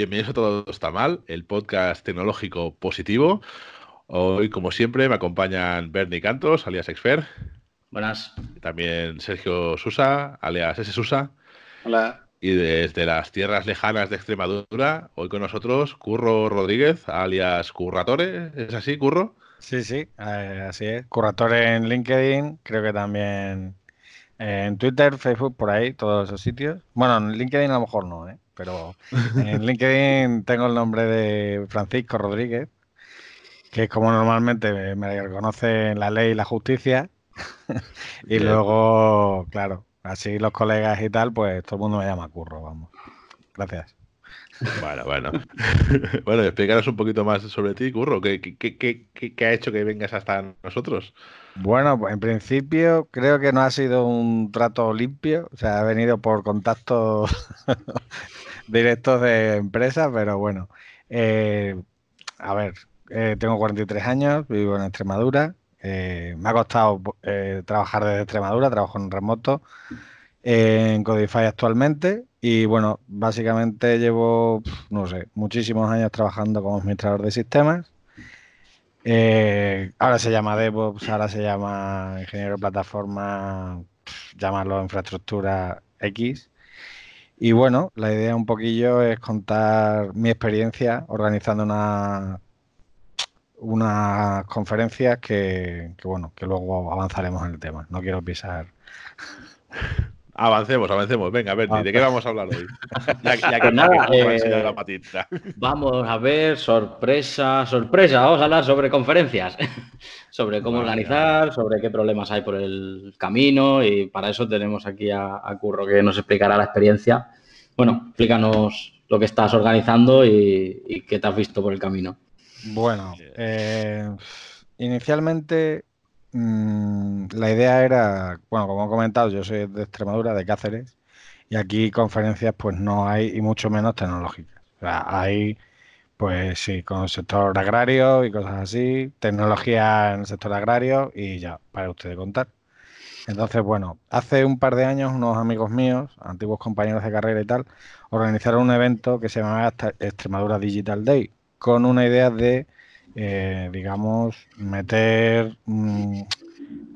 bienvenidos a Todo Está Mal, el podcast tecnológico positivo. Hoy, como siempre, me acompañan Bernie Cantos, alias Exfer. Buenas. También Sergio Susa, alias S. Susa. Hola. Y desde las tierras lejanas de Extremadura, hoy con nosotros Curro Rodríguez, alias Curratore. ¿Es así, Curro? Sí, sí, eh, así es. Curratore en LinkedIn, creo que también en Twitter, Facebook, por ahí, todos esos sitios. Bueno, en LinkedIn a lo mejor no, ¿eh? Pero en LinkedIn tengo el nombre de Francisco Rodríguez, que es como normalmente me reconoce la ley y la justicia. y luego, claro, así los colegas y tal, pues todo el mundo me llama Curro, vamos. Gracias. Bueno, bueno. bueno, explícanos un poquito más sobre ti, Curro. ¿Qué, qué, qué, qué ha hecho que vengas hasta nosotros? Bueno, pues en principio creo que no ha sido un trato limpio, o sea, ha venido por contactos directos de empresas, pero bueno. Eh, a ver, eh, tengo 43 años, vivo en Extremadura. Eh, me ha costado trabajar desde Extremadura, trabajo en remoto en Codify actualmente y bueno, básicamente llevo, no sé, muchísimos años trabajando como administrador de sistemas. ahora se llama DevOps, ahora se llama ingeniero de plataforma, llamarlo infraestructura X. Y bueno, la idea un poquillo es contar mi experiencia organizando una, unas conferencias que, bueno, que luego avanzaremos en el tema. No quiero pisar. Avancemos, avancemos. Venga, Berti, ¿de qué vamos a hablar hoy? Ya, que pues nada, eh, la patita. Vamos a ver, sorpresa, sorpresa. Vamos a hablar sobre conferencias, sobre cómo organizar, sobre qué problemas hay por el camino y para eso tenemos aquí a, Curro que nos explicará la experiencia. Bueno, explícanos lo que estás organizando y, qué te has visto por el camino. Bueno, eh, inicialmente Mm, la idea era, bueno, como he comentado, yo soy de Extremadura, de Cáceres, y aquí conferencias pues no hay, y mucho menos tecnológicas. O sea, hay, pues sí, con el sector agrario y cosas así, tecnología en el sector agrario y ya, para ustedes contar. Entonces, bueno, hace un par de años unos amigos míos, antiguos compañeros de carrera y tal, organizaron un evento que se llamaba Extremadura Digital Day, con una idea de eh, digamos, meter mm,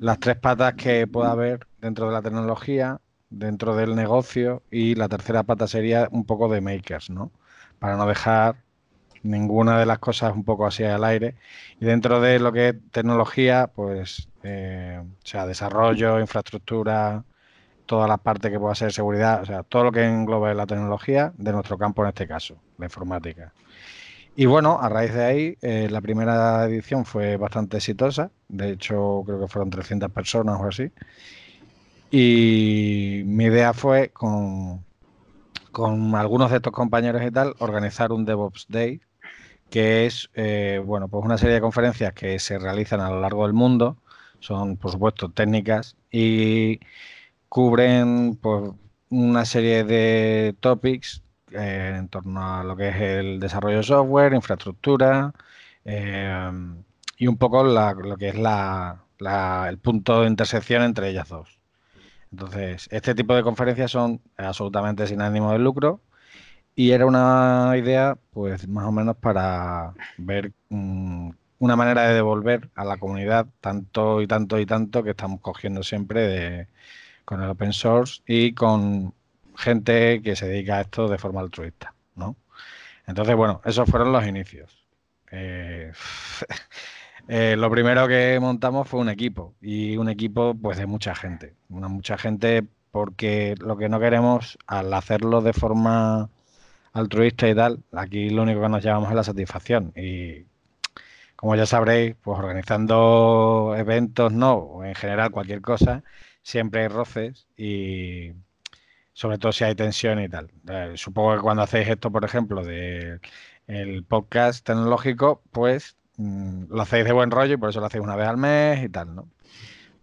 las tres patas que pueda haber dentro de la tecnología, dentro del negocio y la tercera pata sería un poco de makers, ¿no? Para no dejar ninguna de las cosas un poco así al aire. Y dentro de lo que es tecnología, pues, eh, o sea, desarrollo, infraestructura, toda la parte que pueda ser seguridad, o sea, todo lo que englobe la tecnología de nuestro campo en este caso, la informática. Y bueno, a raíz de ahí, eh, la primera edición fue bastante exitosa. De hecho, creo que fueron 300 personas o así. Y mi idea fue, con, con algunos de estos compañeros y tal, organizar un DevOps Day, que es, eh, bueno, pues una serie de conferencias que se realizan a lo largo del mundo. Son, por supuesto, técnicas y cubren pues, una serie de topics eh, en torno a lo que es el desarrollo de software, infraestructura eh, y un poco lo que es el punto de intersección entre ellas dos. Entonces, este tipo de conferencias son absolutamente sin ánimo de lucro y era una idea, pues más o menos para ver mm, una manera de devolver a la comunidad tanto y tanto y tanto que estamos cogiendo siempre con el open source y con gente que se dedica a esto de forma altruista, ¿no? Entonces, bueno, esos fueron los inicios. Eh, eh, lo primero que montamos fue un equipo y un equipo pues de mucha gente, una mucha gente porque lo que no queremos al hacerlo de forma altruista y tal, aquí lo único que nos llevamos es la satisfacción y como ya sabréis, pues organizando eventos no, o en general cualquier cosa, siempre hay roces y sobre todo si hay tensión y tal. Eh, supongo que cuando hacéis esto, por ejemplo, de el podcast tecnológico, pues mm, lo hacéis de buen rollo y por eso lo hacéis una vez al mes y tal, ¿no?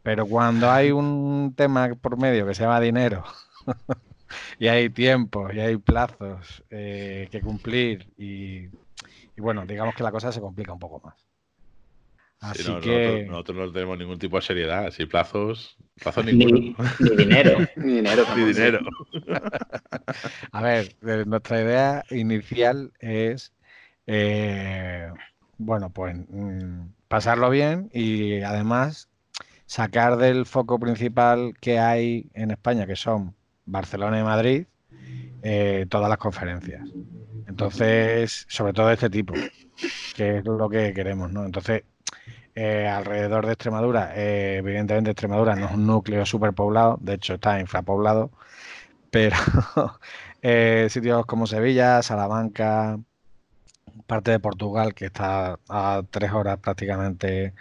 Pero cuando hay un tema por medio que se llama dinero y hay tiempo y hay plazos eh, que cumplir y, y bueno, digamos que la cosa se complica un poco más. Así que... nosotros, no tenemos ningún tipo de seriedad, así plazos, plazos ninguno. Ni, dinero. ni dinero. Ni dinero. A ver, nuestra idea inicial es, eh, bueno, pues mm, pasarlo bien y además sacar del foco principal que hay en España, que son Barcelona y Madrid, eh, todas las conferencias. Entonces, sobre todo de este tipo, que es lo que queremos, ¿no? Entonces, eh, alrededor de Extremadura. Eh, evidentemente Extremadura no es un núcleo superpoblado, de hecho está infrapoblado, pero eh, sitios como Sevilla, Salamanca, parte de Portugal, que está a tres horas prácticamente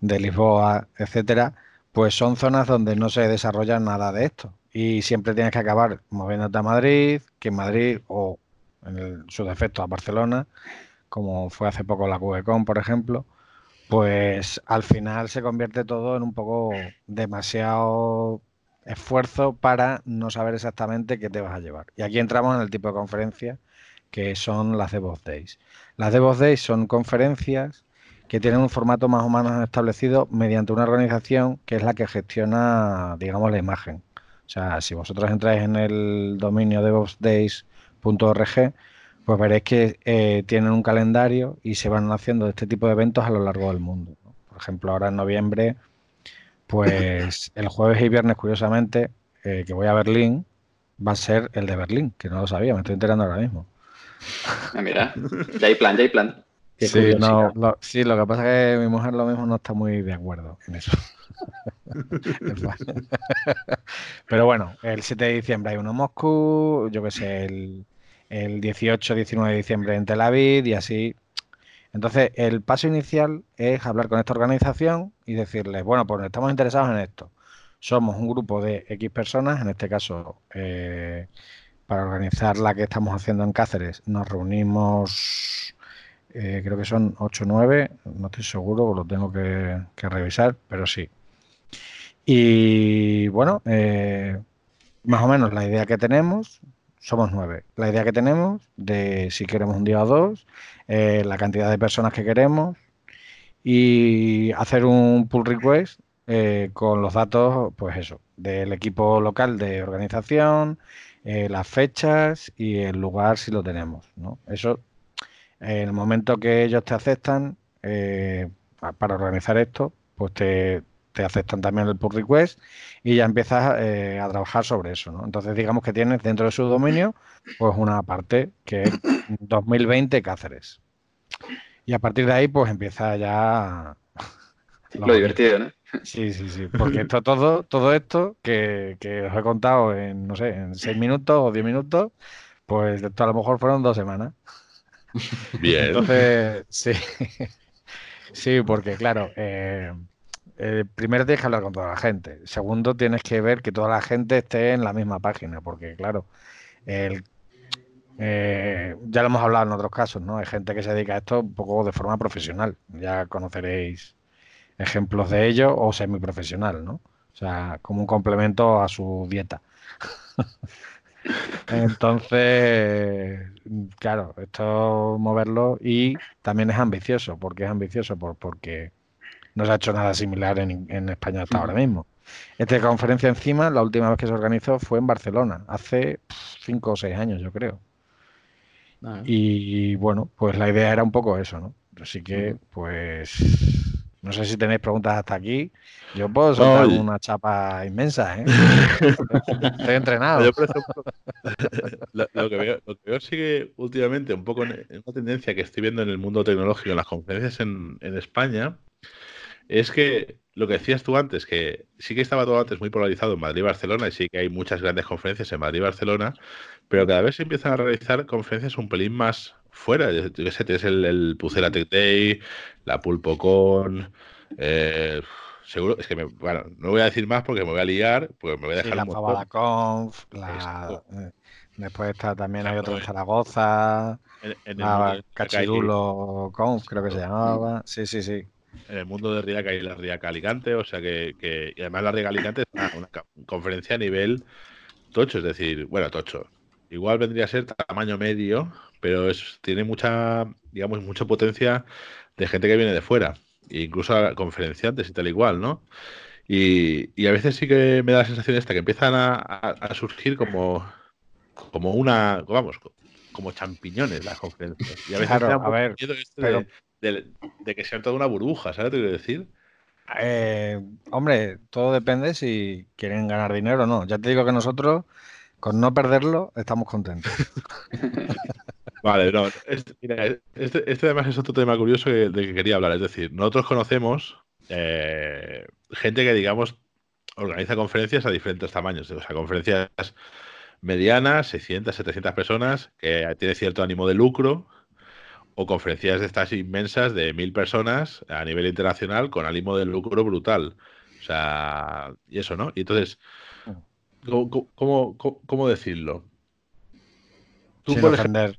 de Lisboa, etcétera, pues son zonas donde no se desarrolla nada de esto. Y siempre tienes que acabar moviéndote a Madrid, que en Madrid o en su defecto a Barcelona, como fue hace poco la QECON, por ejemplo, pues al final se convierte todo en un poco demasiado esfuerzo para no saber exactamente qué te vas a llevar. Y aquí entramos en el tipo de conferencia que son las DevOps Days. Las DevOps Days son conferencias que tienen un formato más o menos establecido mediante una organización que es la que gestiona, digamos, la imagen. O sea, si vosotros entráis en el dominio devopsdays.org, pues veréis que eh, tienen un calendario y se van haciendo este tipo de eventos a lo largo del mundo. Por ejemplo, ahora en noviembre, pues el jueves y viernes, curiosamente, eh, que voy a Berlín, va a ser el de Berlín, que no lo sabía, me estoy enterando ahora mismo. Ah, mira, ya hay plan, ya hay plan. Sí, lo, sí, lo que pasa es que mi mujer lo mismo no está muy de acuerdo en eso. Pero bueno, el 7 de diciembre hay uno en Moscú, yo que sé, el, el 18-19 de diciembre en Tel Aviv y así. Entonces, el paso inicial es hablar con esta organización y decirles, bueno, pues estamos interesados en esto. Somos un grupo de X personas, en este caso, eh, para organizar la que estamos haciendo en Cáceres, nos reunimos, eh, creo que son 8 o 9, no estoy seguro, lo tengo que, revisar, pero sí. Y bueno, eh, más o menos la idea que tenemos somos nueve. La idea que tenemos de si queremos un día o dos, eh, la cantidad de personas que queremos y hacer un pull request eh, con los datos, pues eso, del equipo local de organización, eh, las fechas y el lugar si lo tenemos. ¿no? Eso, en el momento que ellos te aceptan para organizar esto, pues te, te aceptan también el pull request y ya empiezas eh, a trabajar sobre eso. ¿no? Entonces, digamos que tienes dentro de su dominio pues una parte que es 2020 Cáceres. Y a partir de ahí, pues empieza ya. Lo, divertido, ¿no? Sí, sí, sí. Porque esto, todo, todo esto que, que, os he contado en, no sé, en seis minutos o diez minutos, pues esto a lo mejor fueron dos semanas. Bien. Entonces, sí. Sí, porque claro, eh, primero tienes que hablar con toda la gente. Segundo, tienes que ver que toda la gente esté en la misma página, porque claro, el, eh, ya lo hemos hablado en otros casos, ¿no? Hay gente que se dedica a esto un poco de forma profesional. Ya conoceréis ejemplos de ello o semiprofesional, ¿no? O sea, como un complemento a su dieta. Entonces, claro, esto moverlo y también es ambicioso. ¿Por qué es ambicioso? Por, porque no se ha hecho nada similar en, España hasta ahora mismo. Esta conferencia encima, la última vez que se organizó fue en Barcelona, hace cinco o seis años, yo creo. Ah. Y bueno, pues la idea era un poco eso, ¿no? Así que, pues, no sé si tenéis preguntas hasta aquí. Yo puedo soltar una chapa inmensa, ¿eh? Estoy entrenado. Yo, por ejemplo, lo, que veo, lo, que veo, sigue últimamente un poco en, una tendencia que estoy viendo en el mundo tecnológico, en las conferencias en, en España, es que lo que decías tú antes, que sí que estaba todo antes muy polarizado en Madrid y Barcelona, y sí que hay muchas grandes conferencias en Madrid y Barcelona, pero cada vez se empiezan a realizar conferencias un pelín más fuera. Yo sé, tienes el, el Pucera Tech Day, la Pulpocon, eh, seguro, es que me, bueno, no voy a decir más porque me voy a liar, porque me voy a dejar la Fabada Conf, la, eh, después está también hay otro en Zaragoza, en, la Cachirulo Conf, creo que se llamaba, sí, sí, sí en el mundo de Riaca y la Riaca Alicante, o sea que, y además la Riaca Alicante es una, conferencia a nivel tocho, es decir, bueno, tocho. Igual vendría a ser tamaño medio, pero es, tiene mucha, digamos, mucha potencia de gente que viene de fuera. e incluso a conferenciantes y tal igual, ¿no? Y, a veces sí que me da la sensación esta que empiezan a, surgir como, como una, vamos, como champiñones las conferencias. Y a veces a ver, de, que sean toda una burbuja, ¿sabes lo que quiero decir? Eh, hombre, todo depende si quieren ganar dinero o no. Ya te digo que nosotros, con no perderlo, estamos contentos. vale, no. Este, este, este, además es otro tema curioso de que quería hablar. Es decir, nosotros conocemos eh, gente que, digamos, organiza conferencias a diferentes tamaños. O sea, conferencias medianas, 600, 700 personas, que tiene cierto ánimo de lucro, o conferencias de estas inmensas de mil personas a nivel internacional con ánimo de lucro brutal. O sea, y eso, ¿no? Y entonces, ¿cómo, cómo, decirlo? Tú, por ejemplo,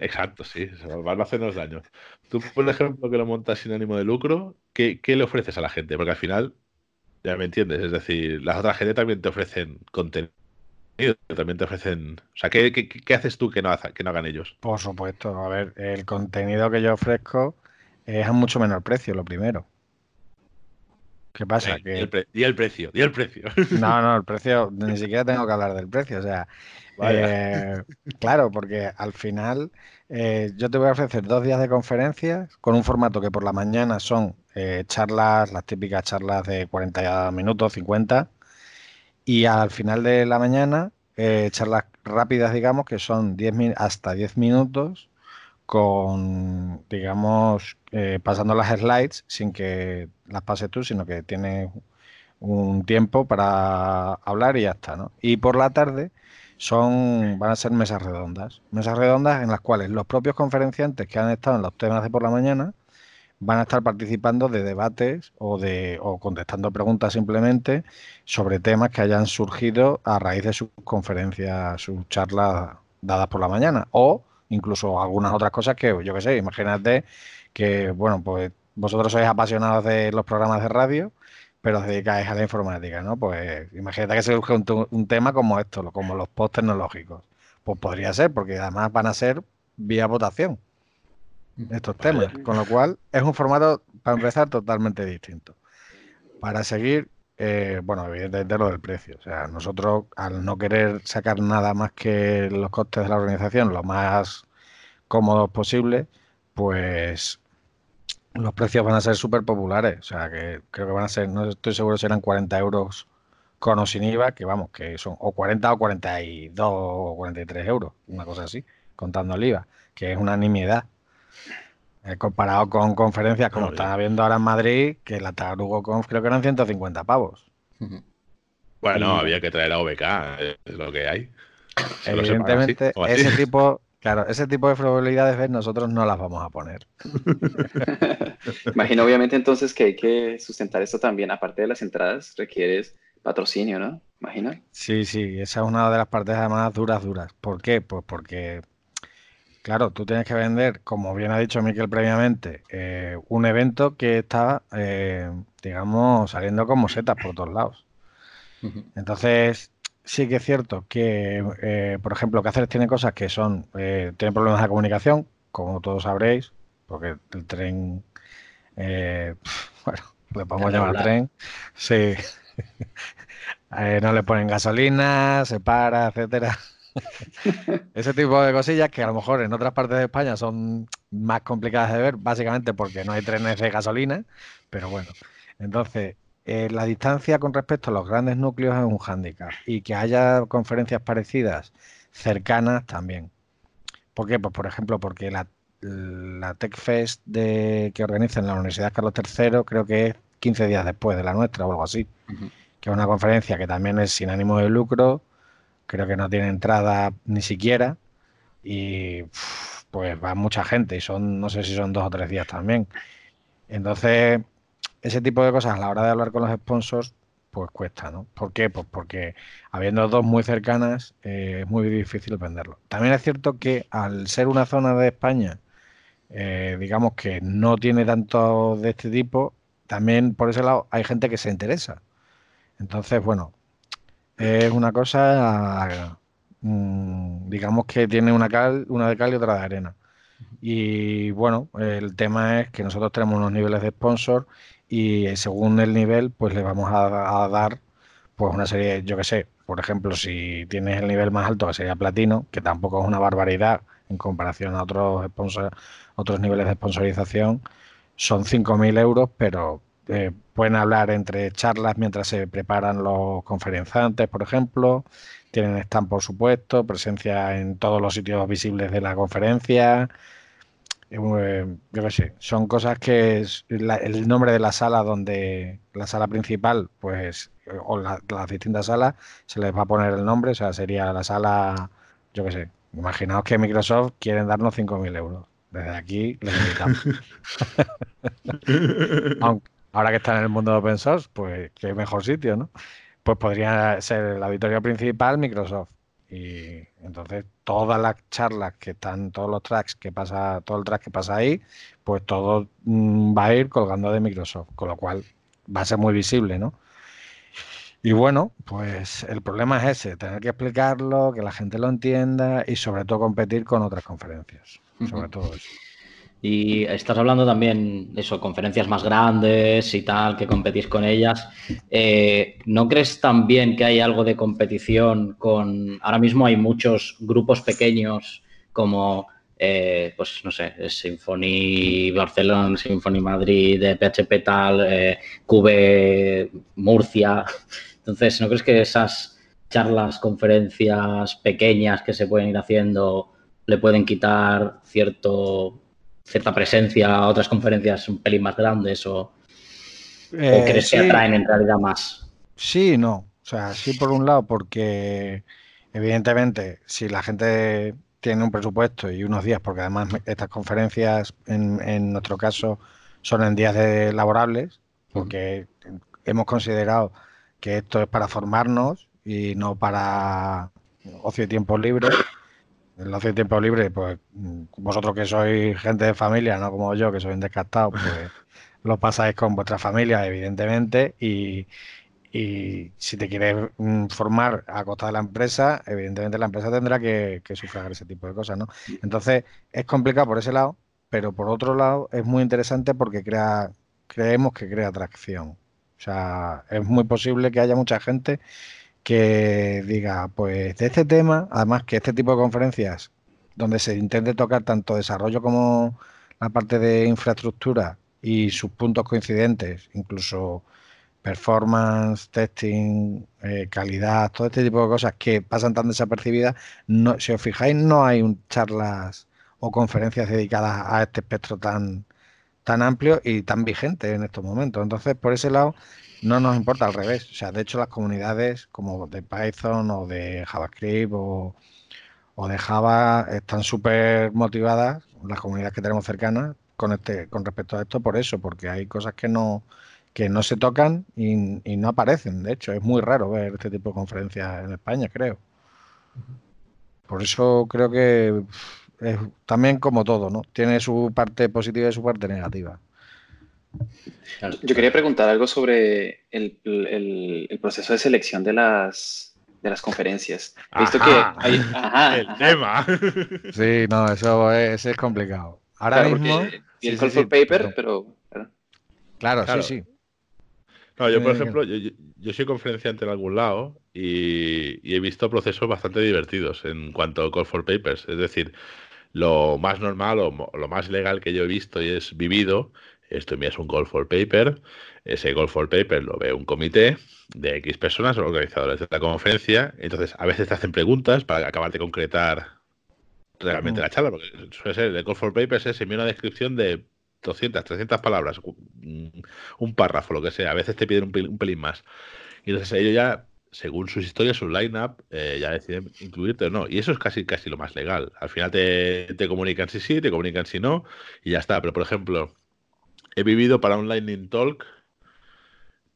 exacto, sí, va a hacernos daño. Tú, por ejemplo, que lo montas sin ánimo de lucro, ¿qué, ¿qué, le ofreces a la gente? Porque al final, ya me entiendes, es decir, las otras gente también te ofrecen contenido también te ofrecen. O sea, ¿qué, qué, haces tú que no, que no hagan ellos? Por supuesto, a ver, el contenido que yo ofrezco es a mucho menor precio, lo primero. ¿Qué pasa? que... y, el precio, y el precio. No, no, el precio, ni siquiera tengo que hablar del precio. O sea, eh, claro, porque al final eh, yo te voy a ofrecer dos días de conferencias con un formato que por la mañana son eh, charlas, las típicas charlas de 40 minutos, 50, y al final de la mañana, eh, charlas rápidas, digamos, que son 10 hasta 10 minutos con, digamos, eh, pasando las slides sin que las pases tú, sino que tienes un tiempo para hablar y ya está, ¿no? Y por la tarde son, van a ser mesas redondas, mesas redondas en las cuales los propios conferenciantes que han estado en los temas de por la mañana van a estar participando de debates o, de, o contestando preguntas simplemente sobre temas que hayan surgido a raíz de sus conferencias, sus charlas dadas por la mañana o incluso algunas otras cosas que yo qué sé, imagínate que, bueno, pues vosotros sois apasionados de los programas de radio, pero os dedicáis a la informática, ¿no? Pues imagínate que surge un, un tema como esto, como los post tecnológicos. Pues podría ser, porque además van a ser vía votación estos temas. Con lo cual, es un formato, para empezar, totalmente distinto. Para seguir, eh, bueno, evidentemente lo del precio. O sea, nosotros, al no querer sacar nada más que los costes de la organización lo más cómodos posible, pues los precios van a ser súper populares. O sea, que creo que van a ser, no estoy seguro si eran 40 euros con o sin IVA, que vamos, que son o 40 o 42 o 43 euros, una cosa así, contando el IVA, que es una nimiedad. He comparado con conferencias como están habiendo ahora en Madrid, que la Tarugo Conf creo que eran 150 pavos. Bueno, había que traer a OBK, es lo que hay. Evidentemente, ese tipo, claro, ese tipo de probabilidades nosotros no las vamos a poner. Imagino, obviamente, entonces que hay que sustentar esto también, aparte de las entradas, requieres patrocinio, ¿no? Imagino. Sí, sí, esa es una de las partes además duras, duras. ¿Por qué? Pues porque Claro, tú tienes que vender, como bien ha dicho Miquel previamente, eh, un evento que está, eh, digamos, saliendo como setas por todos lados. Entonces, sí que es cierto que, eh, por ejemplo, Cáceres tiene cosas que son, tiene problemas de comunicación, como todos sabréis, porque el tren, bueno, le podemos llamar tren, sí, no le ponen gasolina, se para, etcétera. Ese tipo de cosillas que a lo mejor en otras partes de España son más complicadas de ver, básicamente porque no hay trenes de gasolina, pero bueno. Entonces, eh, la distancia con respecto a los grandes núcleos es un hándicap y que haya conferencias parecidas cercanas también. ¿Por qué? Pues por ejemplo, porque la, la TechFest de, que organiza en la Universidad Carlos III creo que es 15 días después de la nuestra o algo así, que es una conferencia que también es sin ánimo de lucro, creo que no tiene entrada ni siquiera y pues va mucha gente y son, no sé si son dos o tres días también. Entonces, ese tipo de cosas a la hora de hablar con los sponsors, pues cuesta, ¿no? ¿Por qué? Pues porque habiendo dos muy cercanas eh, es muy difícil venderlo. También es cierto que al ser una zona de España, eh, digamos que no tiene tanto de este tipo, también por ese lado hay gente que se interesa. Entonces, bueno, es una cosa, mm, digamos que tiene una cal, una de cal y otra de arena. Y bueno, el tema es que nosotros tenemos unos niveles de sponsor y según el nivel, pues le vamos a, dar pues una serie, yo que sé, por ejemplo, si tienes el nivel más alto que sería platino, que tampoco es una barbaridad en comparación a otros sponsor, otros niveles de sponsorización, son 5.000 euros, pero eh, pueden hablar entre charlas mientras se preparan los conferenciantes, por ejemplo. Tienen stand, por supuesto, presencia en todos los sitios visibles de la conferencia. Eh, yo qué sé, son cosas que el nombre de la sala donde la sala principal, pues, o las distintas salas, se les va a poner el nombre, o sea, sería la sala, yo qué sé, imaginaos que Microsoft quieren darnos 5.000 euros. Desde aquí les invitamos. ahora que está en el mundo de open source, pues qué mejor sitio, ¿no? Pues podría ser el auditorio principal Microsoft. Y entonces todas las charlas que están, todos los tracks que pasa, todo el track que pasa ahí, pues todo mm, va a ir colgando de Microsoft, con lo cual va a ser muy visible, ¿no? Y bueno, pues el problema es ese, tener que explicarlo, que la gente lo entienda y sobre todo competir con otras conferencias, sobre todo eso. Y estás hablando también de eso, conferencias más grandes y tal, que competís con ellas. Eh, ¿No crees también que hay algo de competición con... Ahora mismo hay muchos grupos pequeños como, eh, pues no sé, Symfony Barcelona, Symfony Madrid, PHP tal, eh, Cube Murcia. Entonces, ¿no crees que esas charlas, conferencias pequeñas que se pueden ir haciendo le pueden quitar cierto cierta presencia a otras conferencias un pelín más grandes o, eh, crees que atraen en realidad más? Sí, no. O sea, sí por un lado porque evidentemente si la gente tiene un presupuesto y unos días, porque además estas conferencias en, nuestro caso son en días de laborables, porque hemos considerado que esto es para formarnos y no para ocio y tiempo libre el ocio tiempo libre, pues vosotros que sois gente de familia, no como yo, que soy un descartado, pues lo pasáis con vuestra familia, evidentemente, y, si te quieres mm, formar a costa de la empresa, evidentemente la empresa tendrá que, sufragar ese tipo de cosas, ¿no? Entonces, es complicado por ese lado, pero por otro lado es muy interesante porque crea, creemos que crea atracción. O sea, es muy posible que haya mucha gente que diga, pues de este tema, además que este tipo de conferencias donde se intente tocar tanto desarrollo como la parte de infraestructura y sus puntos coincidentes, incluso performance, testing, eh, calidad, todo este tipo de cosas que pasan tan desapercibidas, no, si os fijáis, no hay un, charlas o conferencias dedicadas a este espectro tan, tan amplio y tan vigente en estos momentos. Entonces, por ese lado, no nos importa al revés. O sea, de hecho, las comunidades como de Python o de JavaScript o, de Java están súper motivadas, las comunidades que tenemos cercanas, con, este, con respecto a esto, por eso, porque hay cosas que no, que no se tocan y, no aparecen. De hecho, es muy raro ver este tipo de conferencias en España, creo. Por eso creo que es también como todo, ¿no? Tiene su parte positiva y su parte negativa. Yo quería preguntar algo sobre el, proceso de selección de las, de las conferencias. He visto que hay... el tema. Sí, no, eso es, es complicado. Ahora mismo... Y el call for paper, pero... Claro, sí, sí. No, yo, por ejemplo, yo, soy conferenciante en algún lado y, he visto procesos bastante divertidos en cuanto a call for papers. Es decir, lo más normal o lo más legal que yo he visto y es vivido esto envías un call for paper, ese call for paper lo ve un comité de X personas, organizadores de la conferencia, entonces a veces te hacen preguntas para acabar de concretar realmente la charla, porque suele ser, el call for papers es envía una descripción de 200, 300 palabras, un párrafo, lo que sea, a veces te piden un pelín, más. Y entonces ellos ya según sus historias, su line-up, eh, ya deciden incluirte o no. Y eso es casi, casi lo más legal. Al final te, te, comunican si sí, te comunican si no, y ya está. Pero, por ejemplo, he vivido para un Lightning Talk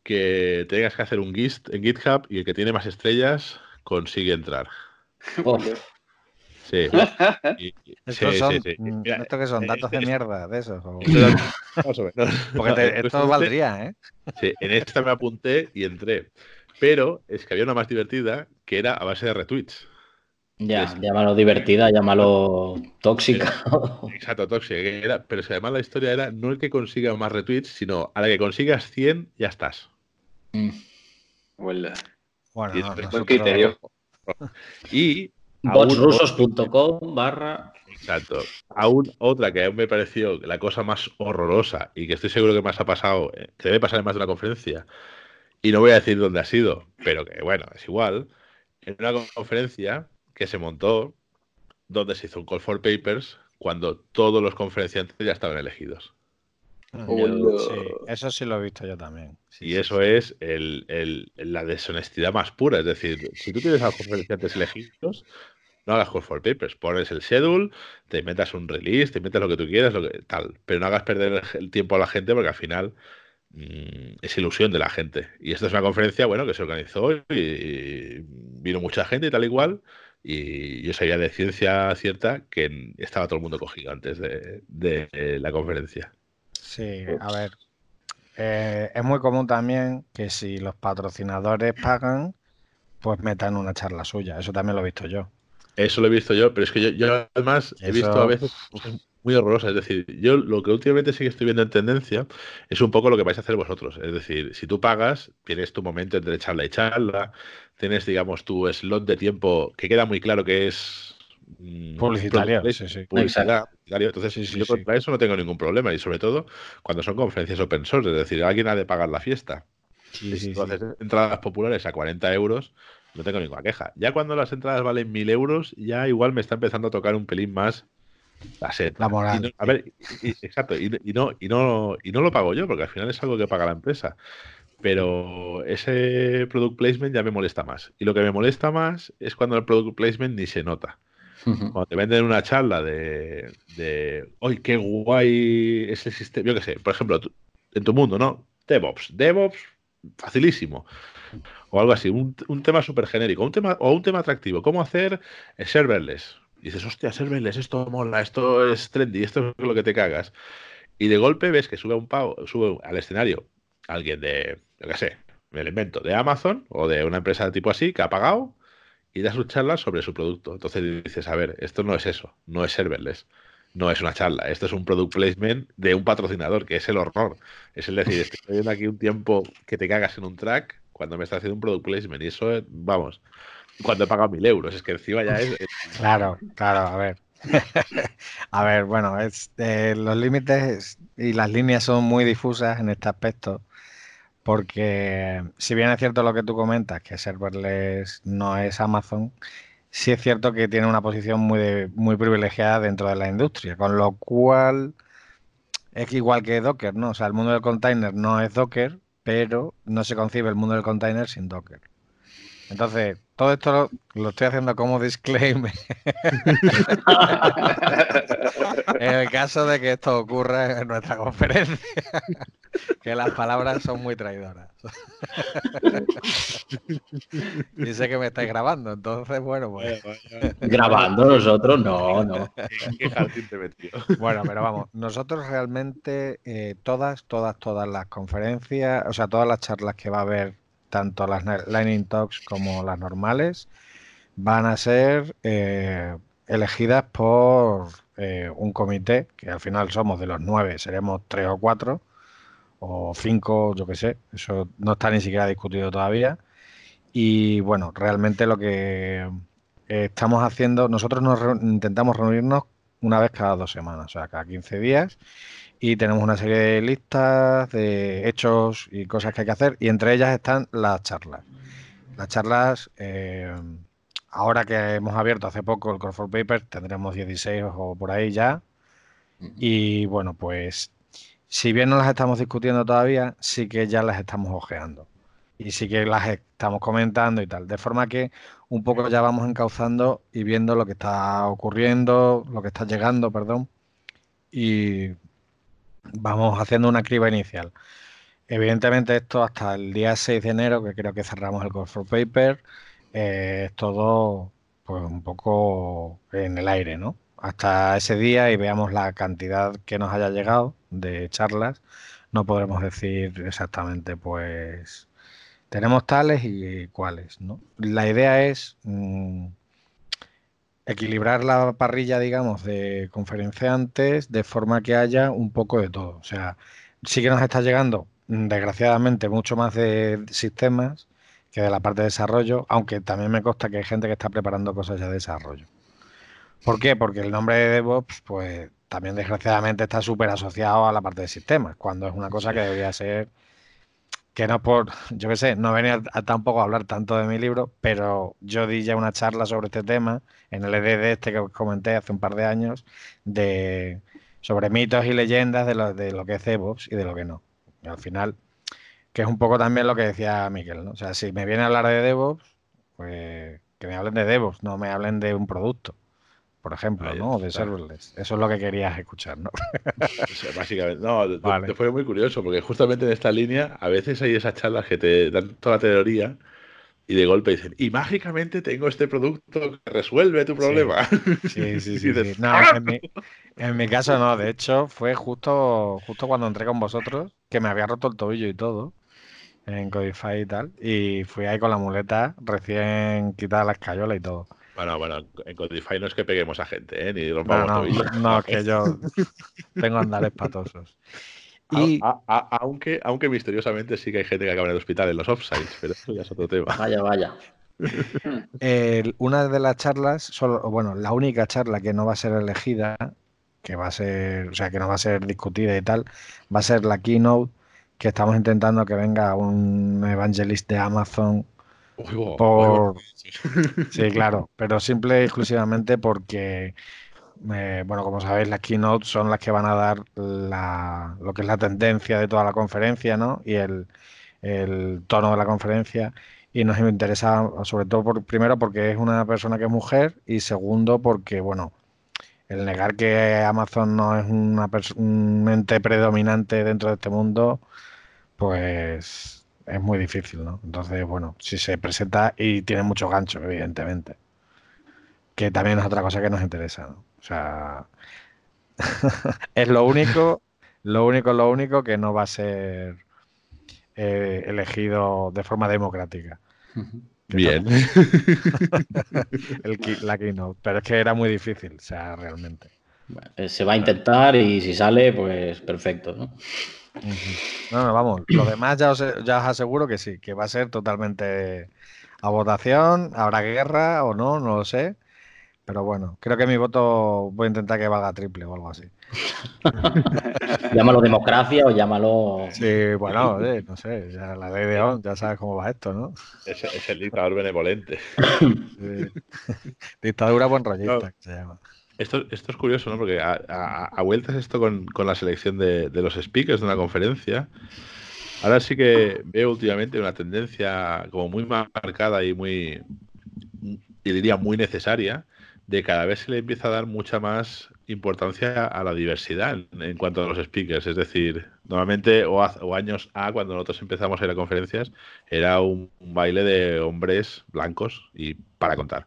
que tengas que hacer un GIST en GitHub y el que tiene más estrellas consigue entrar. Oh. Sí. son, ¿Esto que son? ¿Datos de mierda de esos? Porque esto valdría, ¿eh? Sí, en esta me apunté y entré. Pero es que había una más divertida que era a base de retweets. Ya, llámalo divertida, llámalo tóxica. Exacto, tóxica. pero si además la historia era no el que consiga más retweets, sino a la que consigas 100, ya estás. Mm. Bueno, buen criterio. Y botsrusos.com barra. Exacto. Aún otra que aún me pareció la cosa más horrorosa y que estoy seguro que más ha pasado, eh, que debe pasar en más de una conferencia, y no voy a decir dónde ha sido, pero que bueno, es igual, en una conferencia que se montó donde se hizo un call for papers cuando todos los conferenciantes ya estaban elegidos. eso sí lo he visto yo también. y eso es la deshonestidad más pura. Es decir, si tú tienes a los conferenciantes elegidos, no hagas call for papers. Pones el schedule, te metas un release, te metas lo que tú quieras, lo que, tal. Pero no hagas perder el tiempo a la gente porque al final mm, es ilusión de la gente. Y esta es una conferencia, bueno, que se organizó y vino mucha gente y tal igual. Y yo sabía de ciencia cierta que estaba todo el mundo cogido antes de, la conferencia. Sí, a ver. Eh, es muy común también que si los patrocinadores pagan, pues metan una charla suya. Eso también lo he visto yo. Eso lo he visto yo, pero es que yo, además he visto a veces muy horrorosa. Es decir, yo lo que últimamente sí que estoy viendo en tendencia es un poco lo que vais a hacer vosotros. Es decir, si tú pagas, tienes tu momento entre charla y charla, tienes, digamos, tu slot de tiempo que queda muy claro que es mm, publicitario. Sí, sí. Publicidad, Entonces, si yo contra eso no tengo ningún problema. Y sobre todo cuando son conferencias open source, es decir, alguien ha de pagar la fiesta. y si tú haces entradas populares a 40 euros, no tengo ninguna queja. Ya cuando las entradas valen 1000 euros, ya igual me está empezando a tocar un pelín más la sed. La moral. a ver, exacto, y, no, y, no, y no lo pago yo, porque al final es algo que paga la empresa. Pero ese product placement ya me molesta más. Y lo que me molesta más es cuando el product placement ni se nota. Cuando te venden una charla de, de ¡ay, qué guay ese sistema! Yo qué sé, por ejemplo, en tu mundo, ¿no? DevOps. DevOps, facilísimo. O algo así, un, un tema súper genérico, un tema, o un tema atractivo. ¿Cómo hacer serverless? Y dices, hostia, serverless, esto mola, esto es trendy, esto es lo que te cagas. Y de golpe ves que sube un pavo, sube al escenario alguien de, yo qué sé, me lo invento, de Amazon o de una empresa tipo así que ha pagado y da su charla sobre su producto. Entonces dices, a ver, esto no es eso, no es serverless, no es una charla, esto es un product placement de un patrocinador, que es el horror. Es el decir, estoy viendo aquí un tiempo que te cagas en un track cuando me está haciendo un product placement y eso, vamos, cuando he pagado mil euros. Es que encima ya es. Claro, claro, a ver. a ver, bueno, es, eh, los límites y las líneas son muy difusas en este aspecto. Porque si bien es cierto lo que tú comentas, que serverless no es Amazon, sí es cierto que tiene una posición muy, muy privilegiada dentro de la industria, con lo cual es igual que Docker, ¿no? O sea, el mundo del container no es Docker, pero no se concibe el mundo del container sin Docker. Entonces, todo esto lo, estoy haciendo como disclaimer. en el caso de que esto ocurra en nuestra conferencia, que las palabras son muy traidoras. Dice que me estáis grabando, entonces, bueno, pues. Grabando nosotros, no, no. Bueno, pero vamos, nosotros realmente eh, todas, todas, todas las conferencias, o sea, todas las charlas que va a haber tanto las Lightning Talks como las normales, van a ser eh, elegidas por eh, un comité, que al final somos de los nueve, seremos tres o cuatro, o cinco, yo qué sé, eso no está ni siquiera discutido todavía. Y bueno, realmente lo que estamos haciendo, nosotros nos intentamos reunirnos una vez cada dos semanas, o sea, cada 15 días, y tenemos una serie de listas de hechos y cosas que hay que hacer y entre ellas están las charlas. Las charlas, eh, ahora que hemos abierto hace poco el Call for Paper, tendremos 16 o por ahí ya. Y bueno, pues si bien no las estamos discutiendo todavía, sí que ya las estamos ojeando. Y sí que las estamos comentando y tal. De forma que un poco ya vamos encauzando y viendo lo que está ocurriendo, lo que está llegando, perdón. Y vamos haciendo una criba inicial. Evidentemente esto hasta el día 6 de enero, que creo que cerramos el Call for Paper, eh, es todo pues un poco en el aire, ¿no? Hasta ese día y veamos la cantidad que nos haya llegado de charlas, no podremos decir exactamente, pues tenemos tales y cuáles, ¿no? La idea es mm, equilibrar la parrilla, digamos, de conferenciantes de forma que haya un poco de todo. O sea, sí que nos está llegando, desgraciadamente, mucho más de sistemas que de la parte de desarrollo, aunque también me consta que hay gente que está preparando cosas ya de desarrollo. ¿Por qué? Porque el nombre de DevOps, pues también desgraciadamente está súper asociado a la parte de sistemas, cuando es una cosa que debería ser que no por, yo qué sé, no venía tampoco a hablar tanto de mi libro, pero yo di ya una charla sobre este tema en el EDD este que os comenté hace un par de años, de sobre mitos y leyendas de lo, de lo que es DevOps y de lo que no. Y al final, que es un poco también lo que decía Miquel, ¿no? O sea, si me viene a hablar de DevOps, pues que me hablen de DevOps, no me hablen de un producto por ejemplo, ¿no? De serverless. Eso es lo que querías escuchar, ¿no? básicamente, no, te, fue muy curioso, porque justamente en esta línea a veces hay esas charlas que te dan toda la teoría y de golpe dicen, y mágicamente tengo este producto que resuelve tu problema. Sí, sí, sí. No, en, mi, caso no, de hecho fue justo, justo cuando entré con vosotros, que me había roto el tobillo y todo, en Codify y tal, y fui ahí con la muleta recién quitada la escayola y todo. Bueno, bueno, en Codify no es que peguemos a gente, ¿eh? ni rompamos no, no, no, que yo tengo andares patosos. Y... aunque, aunque misteriosamente sí que hay gente que acaba en el hospital en los offsites, pero eso ya es otro tema. Vaya, vaya. una de las charlas, solo, bueno, la única charla que no va a ser elegida, que va a ser, o sea, que no va a ser discutida y tal, va a ser la keynote que estamos intentando que venga un evangelista de Amazon por... Sí, claro, pero simple y exclusivamente porque, eh, bueno, como sabéis, las keynotes son las que van a dar la, lo que es la tendencia de toda la conferencia, ¿no? Y el, tono de la conferencia. Y nos interesa, sobre todo, por, primero, porque es una persona que es mujer y segundo, porque, bueno, el negar que Amazon no es una un ente predominante dentro de este mundo, pues es muy difícil, ¿no? Entonces, bueno, si se presenta y tiene mucho gancho, evidentemente. Que también es otra cosa que nos interesa, ¿no? O sea, es lo único, lo único, lo único que no va a ser eh, elegido de forma democrática. Bien. El, la keynote. Pero es que era muy difícil, o sea, realmente. Eh, se va a intentar y si sale, pues perfecto, ¿no? No, no, vamos. Lo demás ya os, ya os aseguro que sí, que va a ser totalmente a votación. Habrá guerra o no, no lo sé. Pero bueno, creo que mi voto voy a intentar que valga triple o algo así. llámalo democracia o llámalo. Sí, bueno, no sé, ya la ley de ON, ya sabes cómo va esto, ¿no? Es, el dictador benevolente. Dictadura buen rollista, se llama. Esto, esto es curioso, ¿no? Porque a, vueltas esto con, la selección de, los speakers de una conferencia, ahora sí que veo últimamente una tendencia como muy marcada y muy, y diría muy necesaria, de cada vez se le empieza a dar mucha más importancia a la diversidad en, cuanto a los speakers. Es decir, normalmente, o, o, años A, cuando nosotros empezamos a ir a conferencias, era un baile de hombres blancos y para contar.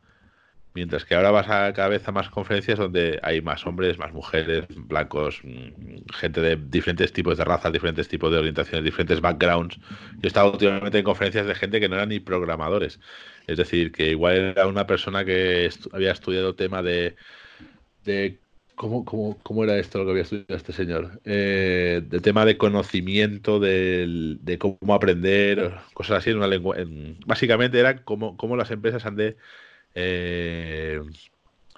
Mientras que ahora vas a cada vez a más conferencias donde hay más hombres, más mujeres, blancos, mm, gente de diferentes tipos de razas, diferentes tipos de orientaciones, diferentes backgrounds. Yo he estado últimamente en conferencias de gente que no eran ni programadores. Es decir, que igual era una persona que había estudiado tema de, de ¿Cómo, cómo, era esto lo que había estudiado este señor? Eh, del tema de conocimiento, de, de cómo aprender, cosas así en una lengua. básicamente era cómo, cómo las empresas han de eh,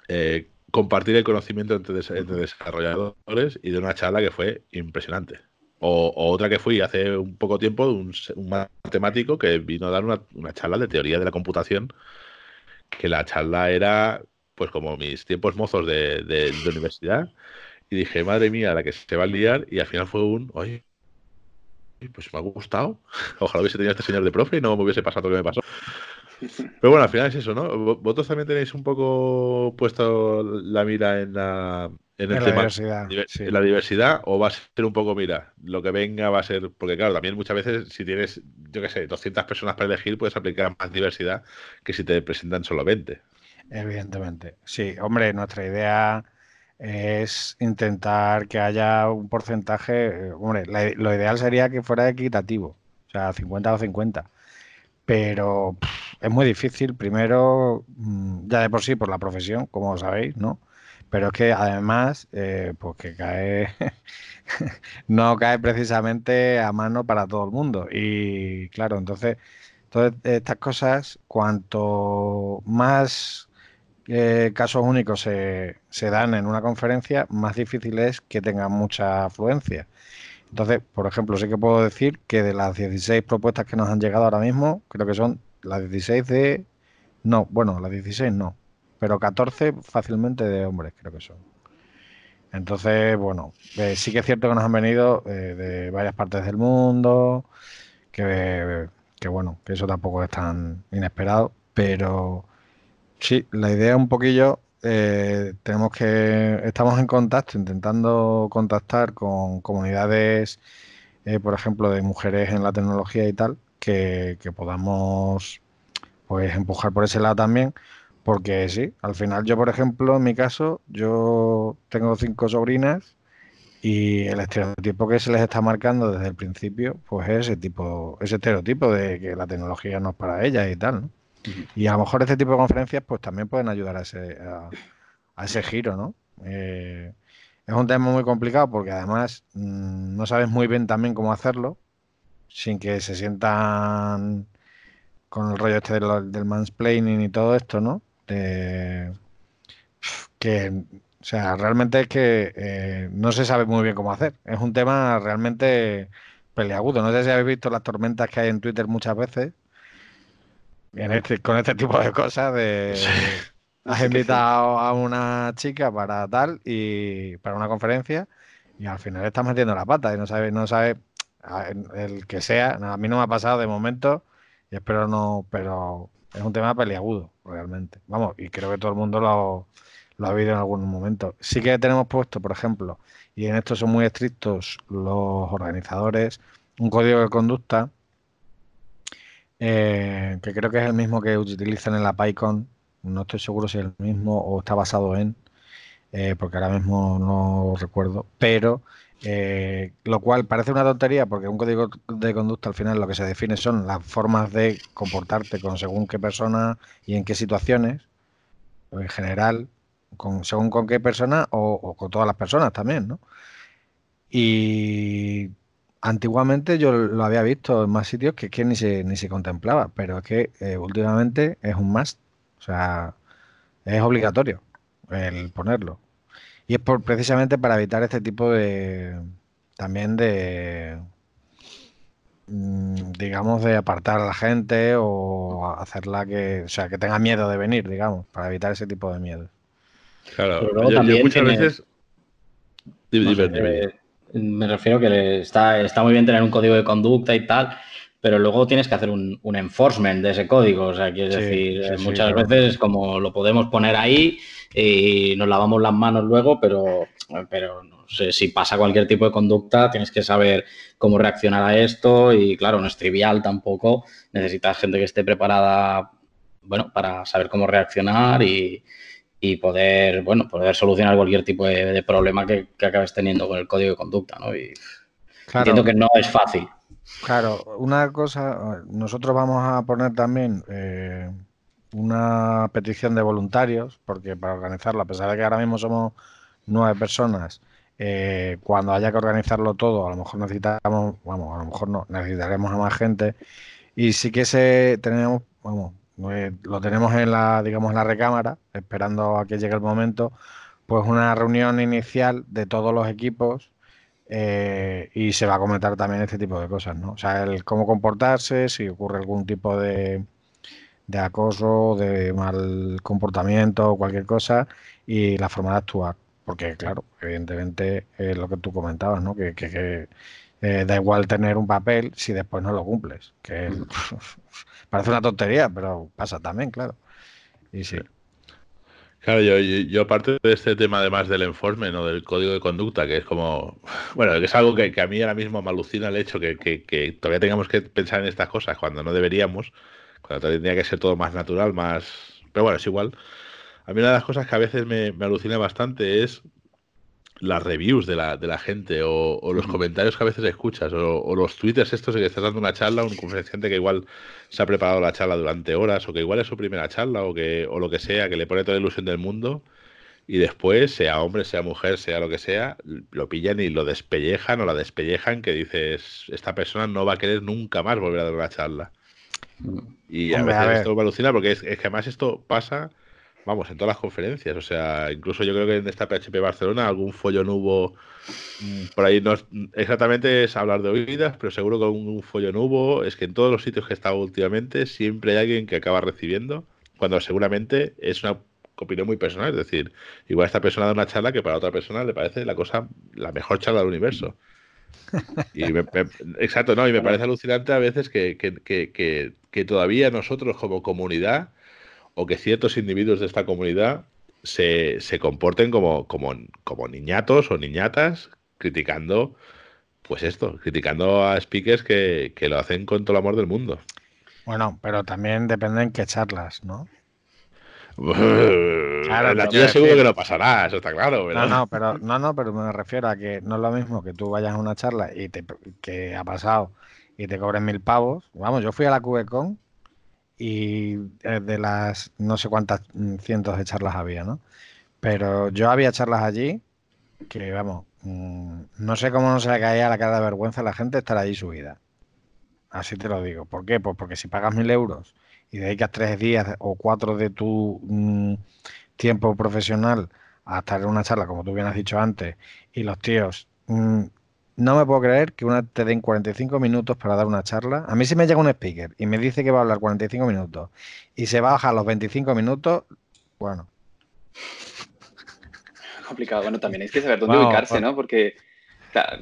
eh, compartir el conocimiento entre, desarrolladores y de una charla que fue impresionante. O, otra que fui hace un poco tiempo, un, un matemático que vino a dar una, charla de teoría de la computación, que la charla era pues como mis tiempos mozos de, universidad. Y dije, madre mía, la que se va a liar, y al final fue un, oye, pues me ha gustado. Ojalá hubiese tenido este señor de profe y no me hubiese pasado lo que me pasó. Pero bueno, al final es eso, ¿no? Vosotros también tenéis un poco puesto la mira en la, en el tema, diversidad, la diversidad, o va a ser un poco, mira, lo que venga va a ser, porque claro, también muchas veces si tienes, yo qué sé, 200 personas para elegir, puedes aplicar más diversidad que si te presentan solo 20. Evidentemente, sí, hombre, nuestra idea es intentar que haya un porcentaje, hombre, lo ideal sería que fuera equitativo, o sea, 50 o 50, pero es muy difícil, primero, mm, ya de por sí por la profesión, como sabéis, ¿no? Pero es que además, eh, pues que cae, no cae precisamente a mano para todo el mundo. Y claro, entonces, todas estas cosas, cuanto más eh, casos únicos se, se, dan en una conferencia, más difícil es que tengan mucha afluencia. Entonces, por ejemplo, sí que puedo decir que de las 16 propuestas que nos han llegado ahora mismo, creo que son las 16 de... No, bueno, las 16 no, pero 14 fácilmente de hombres creo que son. Entonces, bueno, eh, sí que es cierto que nos han venido eh, de varias partes del mundo, que, que, bueno, que eso tampoco es tan inesperado, pero sí, la idea un poquillo eh, tenemos que estamos en contacto, intentando contactar con comunidades, por ejemplo, de mujeres en la tecnología y tal, que, podamos pues empujar por ese lado también, porque sí, al final yo, por ejemplo, en mi caso, yo tengo cinco sobrinas y el estereotipo que se les está marcando desde el principio, pues es ese tipo, ese estereotipo de que la tecnología no es para ellas y tal, ¿no? Y a lo mejor este tipo de conferencias pues también pueden ayudar a ese, a, ese giro, ¿no? Eh, es un tema muy complicado porque además mm, no sabes muy bien también cómo hacerlo sin que se sientan con el rollo este del, mansplaining y todo esto, ¿no? que, o sea, realmente es que eh, no se sabe muy bien cómo hacer. Es un tema realmente peleagudo. No sé si habéis visto las tormentas que hay en Twitter muchas veces este, con este tipo de cosas de has invitado a una chica para tal y para una conferencia y al final estás metiendo la pata y no sabes, no sabes el que sea, a mí no me ha pasado de momento y espero no, pero es un tema peliagudo realmente. Vamos, y creo que todo el mundo lo, ha vivido en algún momento. Sí que tenemos puesto, por ejemplo, y en esto son muy estrictos los organizadores, un código de conducta eh, que creo que es el mismo que utilizan en la PyCon. No estoy seguro si es el mismo o está basado en, eh, porque ahora mismo no recuerdo, pero eh, lo cual parece una tontería porque un código de conducta al final lo que se define son las formas de comportarte con según qué persona y en qué situaciones, en general, con, según con qué persona o, con todas las personas también, ¿no? Y Antiguamente yo lo había visto en más sitios que, que ni, se, ni se contemplaba, pero es que eh, últimamente es un must. O sea, es obligatorio el ponerlo. Y es por, precisamente para evitar este tipo de. también de. Mm, digamos, de apartar a la gente o hacerla que. O sea, que tenga miedo de venir, digamos, para evitar ese tipo de miedo. Claro, yo, muchas veces. Me refiero que está, está muy bien tener un código de conducta y tal, pero luego tienes que hacer un, enforcement de ese código. O sea, quieres decir, muchas veces como lo podemos poner ahí y nos lavamos las manos luego, pero, pero no sé, si pasa cualquier tipo de conducta, tienes que saber cómo reaccionar a esto y claro, no es trivial tampoco. Necesitas gente que esté preparada, bueno, para saber cómo reaccionar y, y poder, bueno, poder solucionar cualquier tipo de, problema que, acabes teniendo con el código de conducta, ¿no? Y entiendo que no es fácil. Claro, una cosa, nosotros vamos a poner también eh, una petición de voluntarios, porque para organizarlo, a pesar de que ahora mismo somos nueve personas, eh, cuando haya que organizarlo todo, a lo mejor necesitamos, vamos, a lo mejor no, necesitaremos a más gente. Y sí que se tenemos, vamos, pues, lo tenemos en la, digamos, en la recámara, esperando a que llegue el momento, pues una reunión inicial de todos los equipos eh, y se va a comentar también este tipo de cosas, ¿no? O sea, el cómo comportarse, si ocurre algún tipo de, de acoso, de mal comportamiento o cualquier cosa y la forma de actuar. Porque, claro, evidentemente es lo que tú comentabas, ¿no? Que, que, eh, da igual tener un papel si después no lo cumples. Que mm. Parece una tontería, pero pasa también, claro. Y sí. Claro, yo, yo, aparte de este tema además del informe, ¿no? del código de conducta, que es como, bueno, que es algo que, a mí ahora mismo me alucina el hecho que, que, todavía tengamos que pensar en estas cosas cuando no deberíamos, cuando tendría que ser todo más natural, más... Pero bueno, es igual. A mí una de las cosas que a veces me, me alucina bastante es las reviews de la, de la gente o, los comentarios que a veces escuchas o, los twitters estos de que estás dando una charla, un conferenciante que igual se ha preparado la charla durante horas o que igual es su primera charla o, que, o lo que sea, que le pone toda la ilusión del mundo y después, sea hombre, sea mujer, sea lo que sea, lo pillan y lo despellejan o la despellejan que dices, esta persona no va a querer nunca más volver a dar una charla. Mm. Y a veces esto me alucina porque es, es que además esto pasa vamos, en todas las conferencias. O sea, incluso yo creo que en esta PHP Barcelona algún follón hubo mm, por ahí no exactamente es hablar de oídas, pero seguro que un follón hubo. Es que en todos los sitios que he estado últimamente siempre hay alguien que acaba recibiendo, cuando seguramente es una opinión muy personal. Es decir, igual esta persona da una charla que para otra persona le parece la cosa, la mejor charla del universo. Y exacto, no, y me parece alucinante a veces que, que todavía nosotros como comunidad o que ciertos individuos de esta comunidad se, comporten como, como, como niñatos o niñatas criticando, pues esto, criticando a speakers que, lo hacen con todo el amor del mundo. Bueno, pero también depende en qué charlas, ¿no? claro, la tuya seguro que no pasará, eso está claro. No, no, pero, no, no, pero me refiero a que no es lo mismo que tú vayas a una charla y te, que ha pasado y te cobren mil pavos. Vamos, yo fui a la QECon y eh, de las no sé cuántas mm, cientos de charlas había, ¿no? Pero yo había charlas allí que, vamos, mm, no sé cómo no se le caía la cara de vergüenza a la gente estar allí subida. Así te lo digo. ¿Por qué? Pues porque si pagas mil euros y dedicas tres días o cuatro de tu mm, tiempo profesional a estar en una charla, como tú bien has dicho antes, y los tíos no me puedo creer que una te den 45 minutos para dar una charla. A mí si me llega un speaker y me dice que va a hablar 45 minutos y se baja a los 25 minutos, bueno. Complicado. Bueno, también hay que saber dónde ubicarse, ¿no? Porque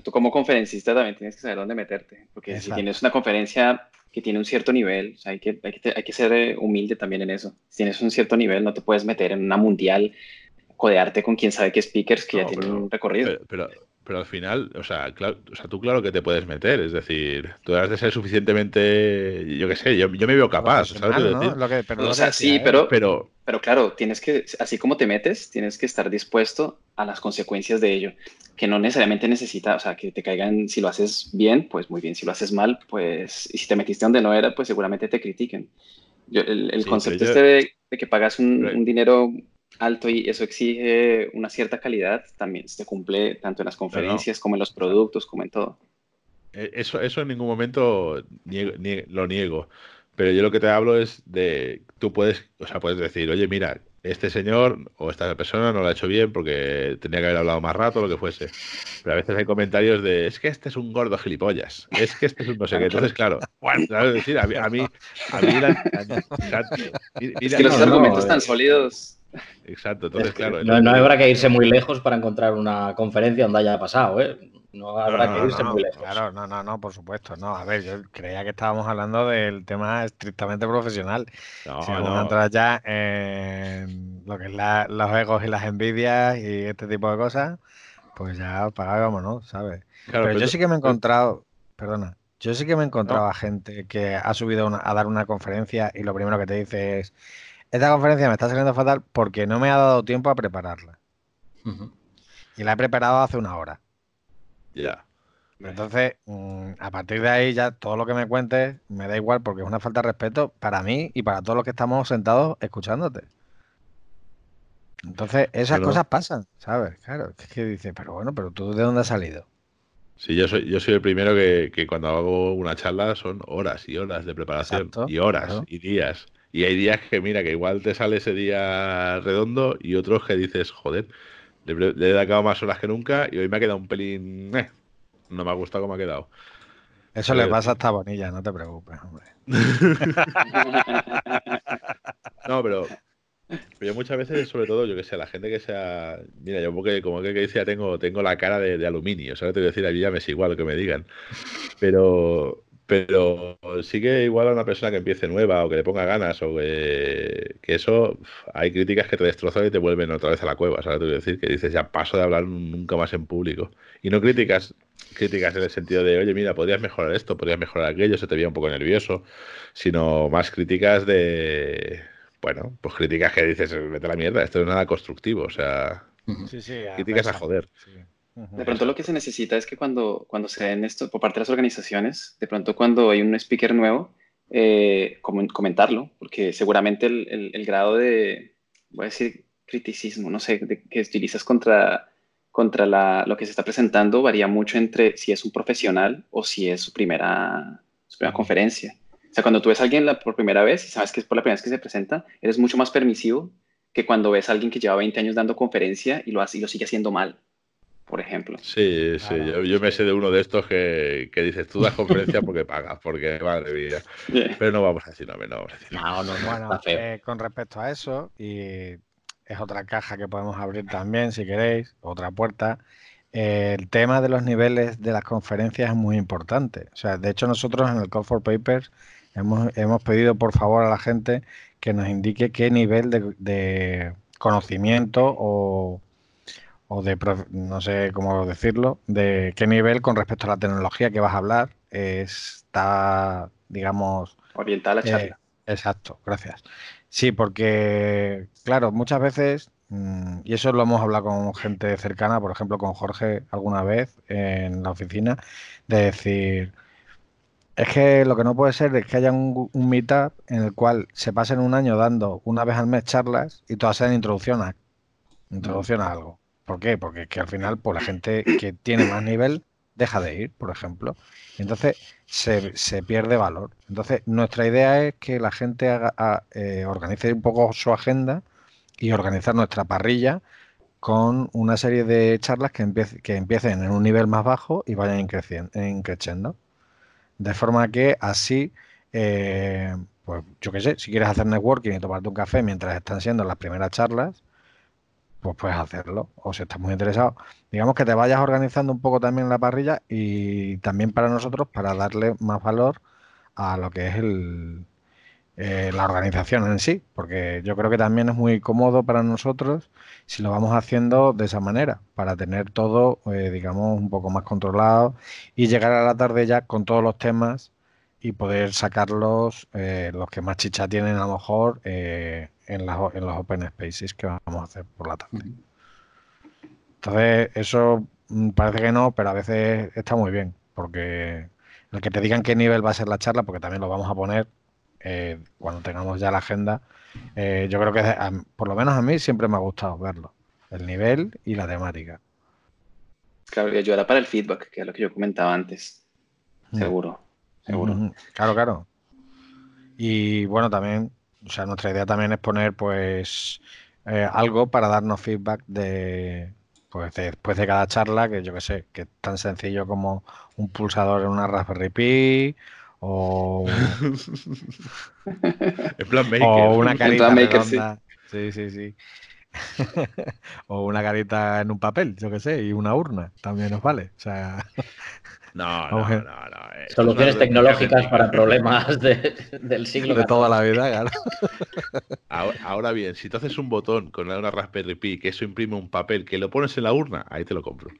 tú como conferencista también tienes que saber dónde meterte. Porque si tienes una conferencia que tiene un cierto nivel, hay, que, hay, que, ser eh, humilde también en eso. Si tienes un cierto nivel, no te puedes meter en una mundial, codearte con quien sabe qué speakers que ya tienen un recorrido. pero pero al final, o sea, claro, o sea, tú claro que te puedes meter, es decir, tú has de ser suficientemente, yo qué sé, yo, me veo capaz, ¿sabes? Lo que, pero o sea, sí, pero, pero, pero claro, tienes que, así como te metes, tienes que estar dispuesto a las consecuencias de ello, que no necesariamente necesita, o sea, que te caigan, si lo haces bien, pues muy bien, si lo haces mal, pues, y si te metiste donde no era, pues seguramente te critiquen. el, concepto este de, que pagas un, un dinero alto y eso exige una cierta calidad, también se cumple tanto en las conferencias como en los productos, como en todo. Eh, eso, eso en ningún momento lo niego. Pero yo lo que te hablo es de, tú puedes, o sea, puedes decir, oye, mira, este señor o esta persona no lo ha hecho bien porque tenía que haber hablado más rato o lo que fuese. Pero a veces hay comentarios de, es que este es un gordo gilipollas, es que este es un no sé qué. Entonces, claro, bueno, decir? A mí, a mí, a mí es que los argumentos tan sólidos Exacto, entonces, claro. No, no, habrá que irse muy lejos para encontrar una conferencia donde haya pasado, ¿eh? No habrá que irse muy lejos. Claro, no, no, no, por supuesto. No, a ver, yo creía que estábamos hablando del tema estrictamente profesional. No, si vamos a entrar ya en lo que es los egos y las envidias y este tipo de cosas, pues ya pagábamos, ¿no? ¿Sabes? pero, yo sí que me he encontrado, perdona, yo sí que me he encontrado a gente que ha subido a dar una conferencia y lo primero que te dice es esta conferencia me está saliendo fatal porque no me ha dado tiempo a prepararla. Y la he preparado hace una hora. Ya. Entonces, mm, a partir de ahí ya todo lo que me cuentes me da igual porque es una falta de respeto para mí y para todos los que estamos sentados escuchándote. Entonces, esas cosas pasan, ¿sabes? Claro, es que dices, pero bueno, pero tú de dónde has salido. Sí, yo soy, yo soy el primero que, cuando hago una charla son horas y horas de preparación y horas y días. Y hay días que, mira, que igual te sale ese día redondo y otros que dices, joder, le, he dedicado más horas que nunca y hoy me ha quedado un pelín. Eh, no me ha gustado cómo ha quedado. Eso le pasa a esta Bonilla, no te preocupes, hombre. no, pero, yo muchas veces, sobre todo, yo que sé, la gente que sea. Mira, yo porque, como que, decía, tengo, tengo la cara de, aluminio, ¿sabes? Te voy a decir, a mí ya me es igual lo que me digan. Pero, pero sí que igual a una persona que empiece nueva o que le ponga ganas o que, eso, hay críticas que te destrozan y te vuelven otra vez a la cueva, ¿sabes? Te decir que dices, ya paso de hablar nunca más en público. Y no críticas, críticas en el sentido de, oye, mira, podrías mejorar esto, podrías mejorar aquello, se te veía un poco nervioso, sino más críticas de, bueno, pues críticas que dices, vete a la mierda, esto no es nada constructivo, o sea, Sí, sí, Críticas a joder. De pronto lo que se necesita es que cuando, cuando se den esto por parte de las organizaciones, de pronto cuando hay un speaker nuevo, eh, comentarlo, porque seguramente el, el, grado de, voy a decir, criticismo, no sé, de, que utilizas contra, contra la, lo que se está presentando varía mucho entre si es un profesional o si es su primera, su primera conferencia. O sea, cuando tú ves a alguien la, por primera vez y sabes que es por la primera vez que se presenta, eres mucho más permisivo que cuando ves a alguien que lleva 20 años dando conferencia y lo, hace, y lo sigue haciendo mal por ejemplo. Sí, sí, yo, me sé de uno de estos que, que dices, tú das conferencia porque pagas, porque madre mía. Pero no vamos a decir no, no vamos a decir no. No, Bueno, eh, con respecto a eso, y es otra caja que podemos abrir también, si queréis, otra puerta. el tema de los niveles de las conferencias es muy importante. O sea, de hecho nosotros en el Call for Papers hemos, hemos pedido por favor a la gente que nos indique qué nivel de, de conocimiento o o de, no sé cómo decirlo, de qué nivel con respecto a la tecnología que vas a hablar está, digamos... Orientada la charla. Eh, exacto, gracias. Sí, porque, claro, muchas veces, mm, y eso lo hemos hablado con gente cercana, por ejemplo, con Jorge alguna vez en la oficina, de decir, es que lo que no puede ser es que haya un, meetup en el cual se pasen un año dando una vez al mes charlas y todas sean introducción a, introducción a algo. ¿Por qué? Porque que al final, pues la gente que tiene más nivel deja de ir, por ejemplo. Entonces se, pierde valor. Entonces, nuestra idea es que la gente haga, eh, organice un poco su agenda y organizar nuestra parrilla con una serie de charlas que, que empiecen en un nivel más bajo y vayan creciendo. De forma que así, eh, pues yo qué sé, si quieres hacer networking y tomarte un café mientras están siendo las primeras charlas, pues puedes hacerlo. O si estás muy interesado, digamos que te vayas organizando un poco también la parrilla y también para nosotros para darle más valor a lo que es el, eh, la organización en sí, porque yo creo que también es muy cómodo para nosotros si lo vamos haciendo de esa manera, para tener todo, eh, digamos, un poco más controlado y llegar a la tarde ya con todos los temas y poder sacarlos, eh, los que más chicha tienen a lo mejor, en, en los open spaces que vamos a hacer por la tarde. Entonces, eso mm, parece que no, pero a veces está muy bien, porque el que te digan qué nivel va a ser la charla, porque también lo vamos a poner eh, cuando tengamos ya la agenda, eh, yo creo que por lo menos a mí siempre me ha gustado verlo, el nivel y la temática. Claro, y ayudará para el feedback, que es lo que yo comentaba antes. Mm. Seguro, seguro. Claro, claro. Y bueno, también o sea, nuestra idea también es poner pues eh, algo para darnos feedback de pues después de cada charla, que yo que sé, que es tan sencillo como un pulsador en una Raspberry Pi o, plan maker. o una carita redonda. Sí, sí, sí. o una carita en un papel, yo que sé, y una urna también nos vale. O sea, no, no, no, no, Soluciones tecnológicas para problemas del siglo. De toda la vida, claro. Ahora, bien, si tú haces un botón con una Raspberry Pi que eso imprime un papel que lo pones en la urna, ahí te lo compro.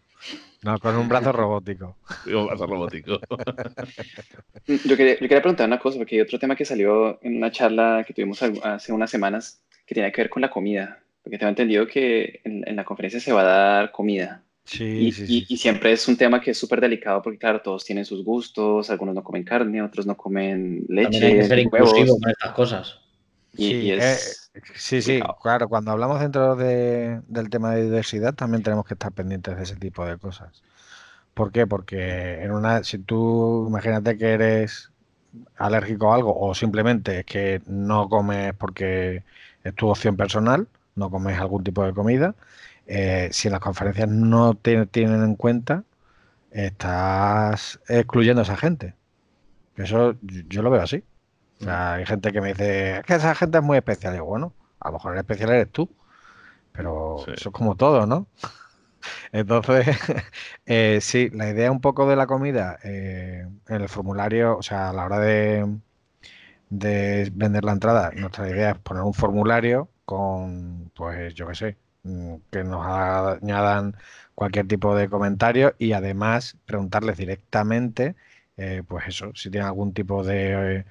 No, con un brazo robótico. un brazo robótico. yo, quería, yo quería preguntar una cosa, porque hay otro tema que salió en una charla que tuvimos hace unas semanas que tiene que ver con la comida. Porque tengo entendido que en la conferencia se va a dar comida. Sí, y, siempre es un tema que es súper delicado porque, claro, todos tienen sus gustos, algunos no comen carne, otros no comen leche. También hay que ser inclusivo con estas cosas. Y, es eh, sí, sí, claro, cuando hablamos dentro de, del tema de diversidad también tenemos que estar pendientes de ese tipo de cosas. ¿Por qué? Porque en una, si tú imagínate que eres alérgico a algo o simplemente es que no comes porque es tu opción personal, no comes algún tipo de comida, eh, si en las conferencias no te tienen en cuenta, estás excluyendo a esa gente. Eso yo lo veo así. hay gente que me dice, es que esa gente es muy especial. Y bueno, a lo mejor el especial eres tú, pero eso es como todo, ¿no? Entonces, eh, sí, la idea un poco de la comida eh, el formulario, o sea, a la hora de, de vender la entrada, nuestra idea es poner un formulario con, pues yo qué sé, que nos añadan cualquier tipo de comentario y además preguntarles directamente, eh, pues eso, si tienen algún tipo de,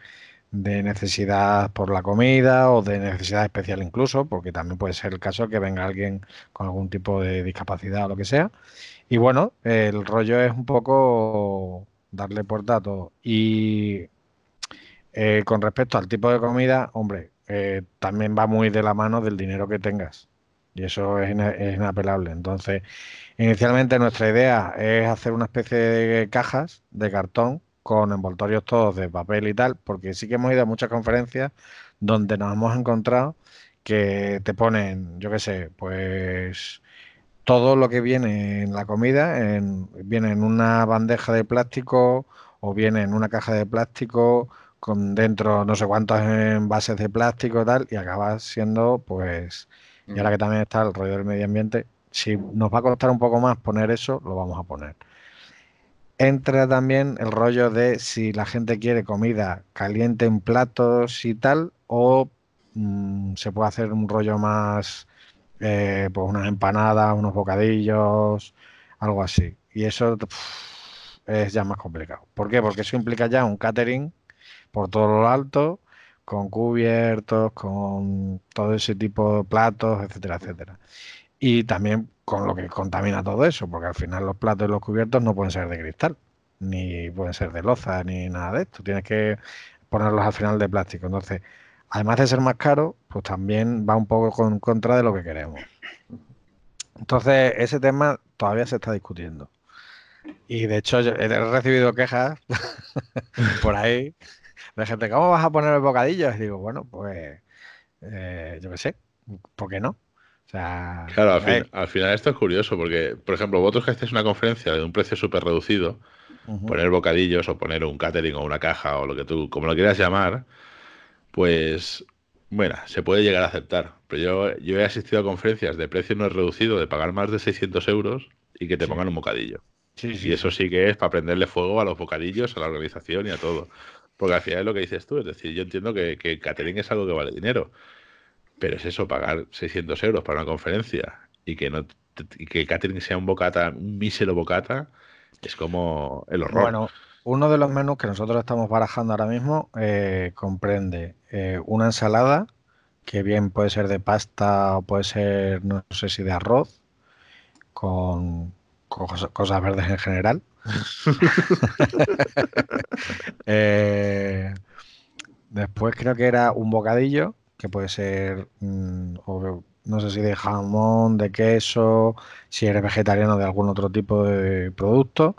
de necesidad por la comida o de necesidad especial incluso, porque también puede ser el caso que venga alguien con algún tipo de discapacidad o lo que sea. Y bueno, el rollo es un poco darle por datos. Y eh, con respecto al tipo de comida, hombre, eh, también va muy de la mano del dinero que tengas. Y eso es, inapelable. Entonces, inicialmente nuestra idea es hacer una especie de cajas de cartón con envoltorios todos de papel y tal, porque sí que hemos ido a muchas conferencias donde nos hemos encontrado que te ponen, yo qué sé, pues todo lo que viene en la comida viene en una bandeja de plástico o viene en una caja de plástico con dentro no sé cuántos envases de plástico y tal, y acaba siendo, pues, y ahora que también está el rollo del medio ambiente, si nos va a costar un poco más poner eso, lo vamos a poner entra también el rollo de si la gente quiere comida caliente en platos y tal, o mm, se puede hacer un rollo más, eh, pues unas empanadas, unos bocadillos, algo así. Y eso es ya más complicado. ¿Por qué? Porque eso implica ya un catering por todo lo alto, con cubiertos, con todo ese tipo de platos, etcétera, etcétera. Y también con lo que contamina todo eso, porque al final los platos y los cubiertos no pueden ser de cristal, ni pueden ser de loza, ni nada de esto. Tienes que ponerlos al final de plástico. Entonces, además de ser más caro, pues también va un poco con contra de lo que queremos. Entonces, ese tema todavía se está discutiendo. Y de hecho, he recibido quejas por ahí de gente, ¿cómo vas a poner el bocadillo? Y digo, bueno, pues eh, yo qué sé, ¿por qué no? claro, al, final esto es curioso porque, por ejemplo, vosotros que hacéis una conferencia de un precio súper reducido, poner bocadillos o poner un catering o una caja o lo que tú, como lo quieras llamar, pues, bueno, se puede llegar a aceptar. Pero yo, yo he asistido a conferencias de precio no reducido, de pagar más de 600 euros y que te pongan un bocadillo. y eso sí que es para prenderle fuego a los bocadillos, a la organización y a todo. Porque al final es lo que dices tú, es decir, yo entiendo que, que catering es algo que vale dinero pero es eso, pagar 600 euros para una conferencia y que no que catering sea un bocata, un mísero bocata, es como el horror. Bueno, uno de los menús que nosotros estamos barajando ahora mismo eh, comprende eh, una ensalada, que bien puede ser de pasta o puede ser, no sé si de arroz, con, cosas, verdes en general. Eh, después creo que era un bocadillo que puede ser, mm, no sé si de jamón, de queso, si eres vegetariano de algún otro tipo de producto.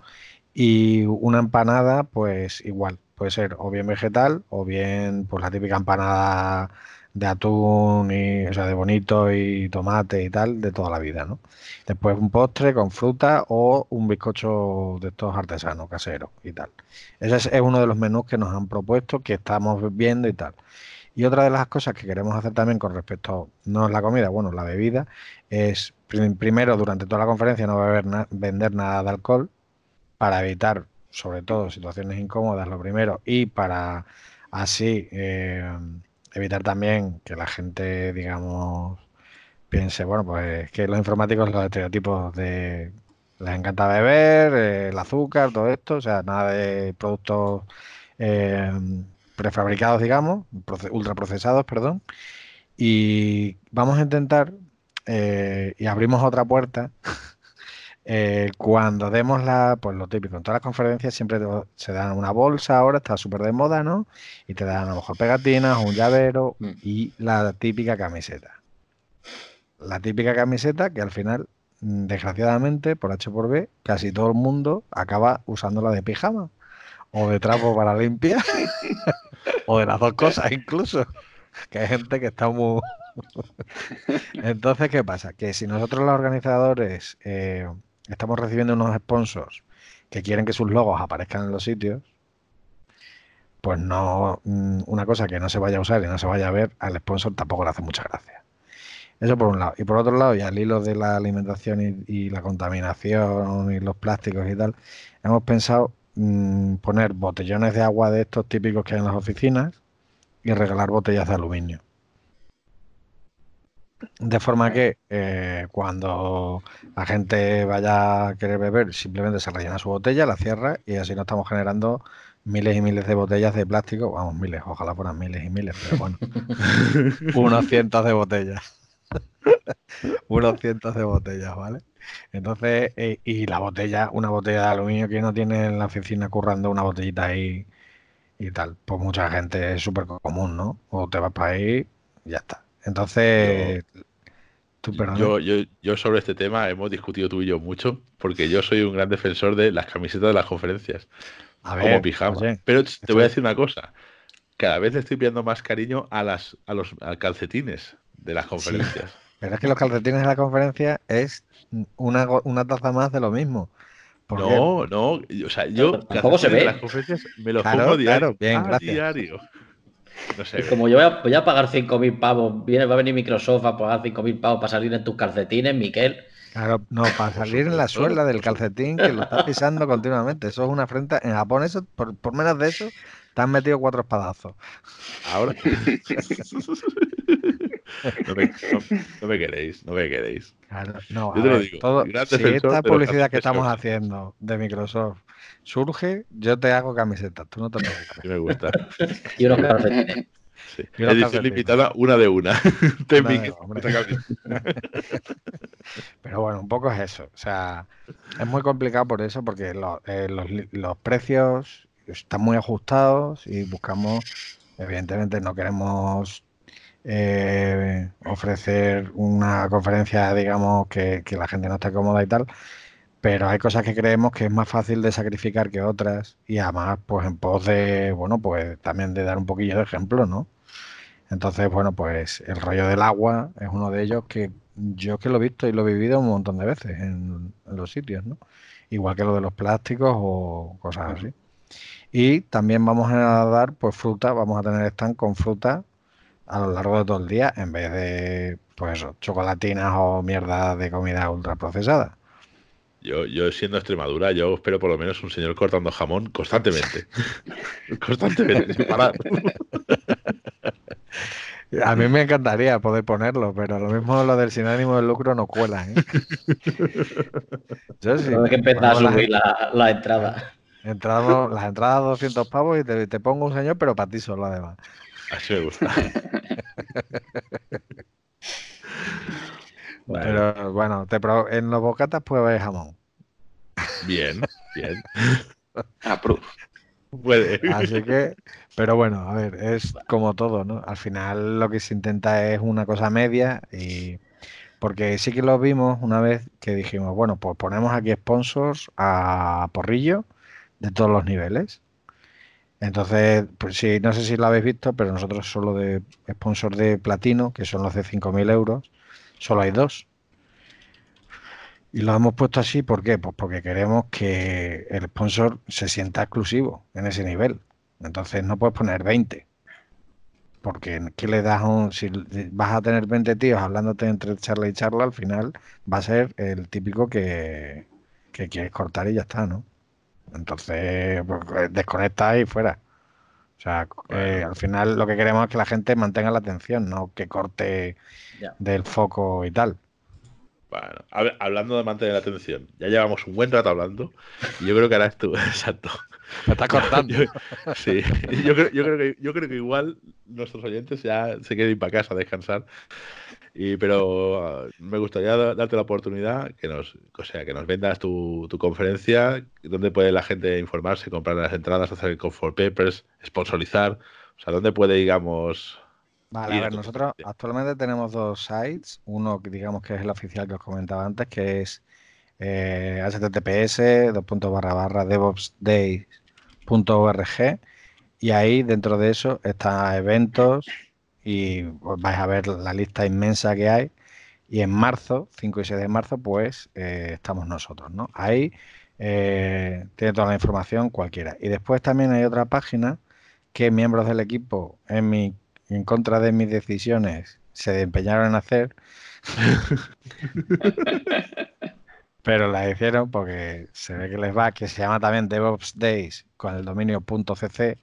Y una empanada, pues igual, puede ser o bien vegetal o bien pues la típica empanada de atún y, o sea, de bonito y tomate y tal de toda la vida, ¿no? Después un postre con fruta o un bizcocho de estos artesanos, caseros y tal. Ese es uno de los menús que nos han propuesto, que estamos viendo y tal. Y otra de las cosas que queremos hacer también con respecto, no es la comida, bueno, la bebida, es primero durante toda la conferencia no a vender nada de alcohol para evitar, sobre todo, situaciones incómodas, lo primero, y para así eh, evitar también que la gente, digamos, piense, bueno, pues que los informáticos, los estereotipos de les encanta beber, eh, el azúcar, todo esto, o sea, nada de productos eh, prefabricados, digamos, ultraprocesados, perdón. Y vamos a intentar, eh, y abrimos otra puerta, eh, cuando demos la, pues lo típico, en todas las conferencias siempre se dan una bolsa, ahora está súper de moda, ¿no? Y te dan a lo mejor pegatinas, un llavero mm. y la típica camiseta. La típica camiseta que al final, mm, desgraciadamente, por H por B, casi todo el mundo acaba usándola de pijama o de trapo para limpiar, o de las dos cosas incluso, que hay gente que está muy... Entonces, ¿qué pasa? Que si nosotros los organizadores eh, estamos recibiendo unos sponsors que quieren que sus logos aparezcan en los sitios, pues no, mm, una cosa que no se vaya a usar y no se vaya a ver, al sponsor tampoco le hace mucha gracia. Eso por un lado. Y por otro lado, y al hilo de la alimentación y la contaminación y los plásticos y tal, hemos pensado Mm, poner botellones de agua de estos típicos que hay en las oficinas y regalar botellas de aluminio. De forma que eh, cuando la gente vaya a querer beber, simplemente se rellena su botella, la cierra y así no estamos generando miles y miles de botellas de plástico. Vamos, miles, ojalá fueran miles y miles, pero bueno. Unos cientos de botellas. Unos cientos de botellas, ¿vale? Entonces, eh, y la botella, una botella de aluminio que no tiene en la oficina currando una botellita ahí y tal, pues mucha gente es súper común, ¿no? O te vas para ahí y ya está. Entonces, yo, yo, yo, sobre este tema hemos discutido tú y yo mucho, porque yo soy un gran defensor de las camisetas de las conferencias. A ver, como pijama. Pero te voy a decir una cosa. Cada vez le estoy pidiendo más cariño a las a los calcetines de las conferencias. pero es que los calcetines de la conferencia es una, una taza más de lo mismo. No, no, o sea, yo ¿Cómo se ve? las conferencias me los pongo diario. bien, gracias. diario. Como yo voy a, pagar 5.000 pavos, viene, va a venir Microsoft a pagar 5.000 pavos para salir en tus calcetines, Miquel. Claro, no, para salir en la suela del calcetín que lo estás pisando continuamente. Eso es una afrenta. En Japón, eso, por, menos de eso, te han metido cuatro espadazos. Ahora. no, me, queréis, no me queréis. Claro, no, Yo te lo digo. si esta publicidad que estamos haciendo de Microsoft surge, yo te hago camisetas, tú no te preocupes. Sí me gusta. y unos. Sí. Edición limitada, una de una. Pero bueno, un poco es eso. O sea, es muy complicado por eso, porque eh, los, precios están muy ajustados y buscamos, evidentemente no queremos eh, ofrecer una conferencia, digamos, que, que, la gente no esté cómoda y tal, pero hay cosas que creemos que es más fácil de sacrificar que otras y además pues en pos de, bueno, pues también de dar un poquillo de ejemplo, ¿no? Entonces, bueno, pues el rollo del agua es uno de ellos que yo que lo he visto y lo he vivido un montón de veces en, los sitios, ¿no? Igual que lo de los plásticos o cosas así. Y también vamos a dar pues fruta, vamos a tener stand con fruta a lo largo de todo el día en vez de pues chocolatinas o mierda de comida ultraprocesada. Yo, yo siendo Extremadura, yo espero por lo menos un señor cortando jamón constantemente. constantemente, sin parar. A mí me encantaría poder ponerlo, pero lo mismo lo del sin ánimo de lucro no cuela. ¿eh? Yo sí. que empezar a subir la, la, entrada. Entramos, las entradas 200 pavos y te, te, pongo un señor, pero para ti solo además. Así me gusta. Pero bueno, te en los bocatas puede haber jamón. Bien, bien. Approve. Puede. Así que, pero bueno, a ver, es como todo, ¿no? Al final lo que se intenta es una cosa media y porque sí que lo vimos una vez que dijimos, bueno, pues ponemos aquí sponsors a porrillo de todos los niveles. Entonces, pues sí, no sé si lo habéis visto, pero nosotros solo de sponsor de platino, que son los de 5.000 euros, solo hay dos. Y lo hemos puesto así, ¿por qué? Pues porque queremos que el sponsor se sienta exclusivo en ese nivel. Entonces no puedes poner 20. Porque ¿qué le das un. Si vas a tener 20 tíos hablándote entre charla y charla, al final va a ser el típico que, que quieres cortar y ya está, ¿no? Entonces, pues, desconecta y fuera. O sea, eh, al final lo que queremos es que la gente mantenga la atención, no que corte del foco y tal. Bueno, hablando de mantener la atención, ya llevamos un buen rato hablando y yo creo que ahora esto, exacto. Me está cortando. sí, yo creo, yo, creo que, yo creo que igual nuestros oyentes ya se quieren ir para casa a descansar. Y, pero uh, me gustaría darte la oportunidad que nos, o sea, que nos vendas tu, tu conferencia, donde puede la gente informarse, comprar las entradas, hacer el for papers, sponsorizar. O sea, ¿dónde puede, digamos, Vale, a ver, nosotros actualmente tenemos dos sites. Uno, que digamos que es el oficial que os comentaba antes, que es eh, https devopsdays.org y ahí dentro de eso está eventos y vais a ver la lista inmensa que hay. Y en marzo, 5 y 6 de marzo, pues eh, estamos nosotros, ¿no? Ahí eh, tiene toda la información cualquiera. Y después también hay otra página que miembros del equipo en mi en contra de mis decisiones se empeñaron en hacer. pero la hicieron porque se ve que les va, que se llama también DevOps Days con el dominio .cc.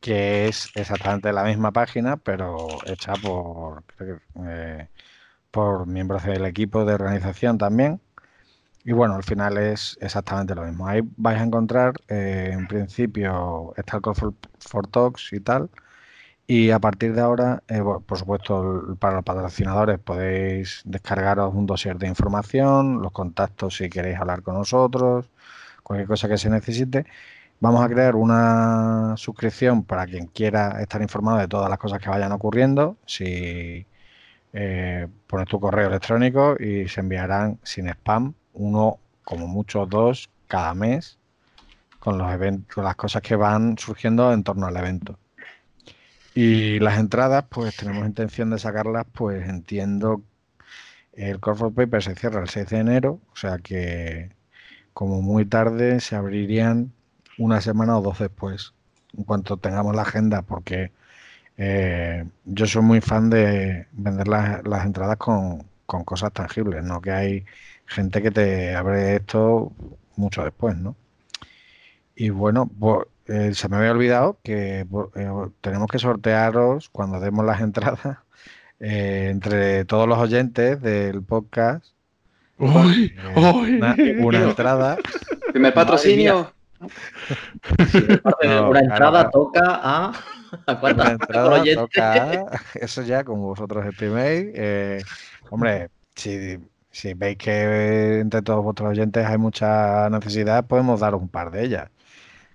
que es exactamente la misma página, pero hecha por, eh, por miembros del equipo de organización también. Y bueno, al final es exactamente lo mismo. Ahí vais a encontrar, eh, en principio, está el Call for, Talks y tal. Y a partir de ahora, eh, por supuesto, para los patrocinadores podéis descargaros un dossier de información, los contactos si queréis hablar con nosotros, cualquier cosa que se necesite. Vamos a crear una suscripción para quien quiera estar informado de todas las cosas que vayan ocurriendo. Si eh, pones tu correo electrónico y se enviarán sin spam, uno, como mucho dos cada mes, con los eventos, las cosas que van surgiendo en torno al evento. Y las entradas, pues tenemos intención de sacarlas, pues entiendo, el Corporate Paper se cierra el 6 de enero, o sea que como muy tarde se abrirían una semana o dos después, en cuanto tengamos la agenda, porque eh, yo soy muy fan de vender las, entradas con, cosas tangibles, no que hay gente que te abre esto mucho después, ¿no? Y bueno, pues, eh, se me había olvidado que eh, tenemos que sortearos cuando demos las entradas entre todos los oyentes del podcast. una, entrada. Primer patrocinio una entrada toca a. ¿A entrada toca eso ya, como vosotros estiméis. Eh, hombre, si, si, veis que entre todos vuestros oyentes hay mucha necesidad, podemos dar un par de ellas.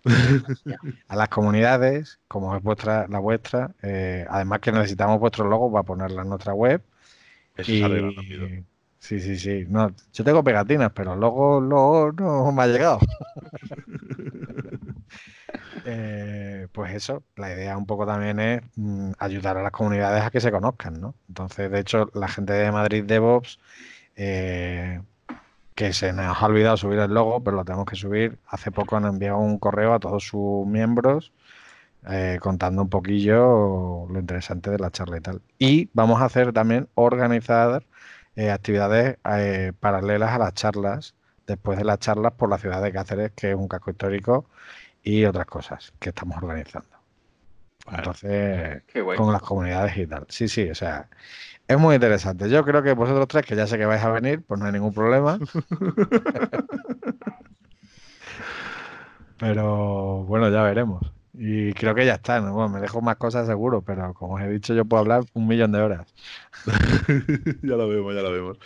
a las comunidades, como es vuestra, la vuestra, eh, además que necesitamos vuestros logos para ponerla en nuestra web. Eso y, Sí, sí, sí. No, yo tengo pegatinas, pero luego, luego no me ha llegado. Eh, pues eso, la idea un poco también es mm, ayudar a las comunidades a que se conozcan, ¿no? Entonces, de hecho, la gente de Madrid DevOps, eh, que se nos ha olvidado subir el logo, pero lo tenemos que subir. Hace poco han enviado un correo a todos sus miembros eh, contando un poquillo lo interesante de la charla y tal. Y vamos a hacer también organizar eh, actividades eh, paralelas a las charlas, después de las charlas por la ciudad de Cáceres, que es un casco histórico, y otras cosas que estamos organizando. Entonces, con las comunidades y tal. Sí, sí, o sea, es muy interesante. Yo creo que vosotros tres, que ya sé que vais a venir, pues no hay ningún problema. Pero bueno, ya veremos. Y creo que ya está, ¿no? Bueno, me dejo más cosas seguro, pero como os he dicho, yo puedo hablar un millón de horas. ya lo vemos, ya lo vemos.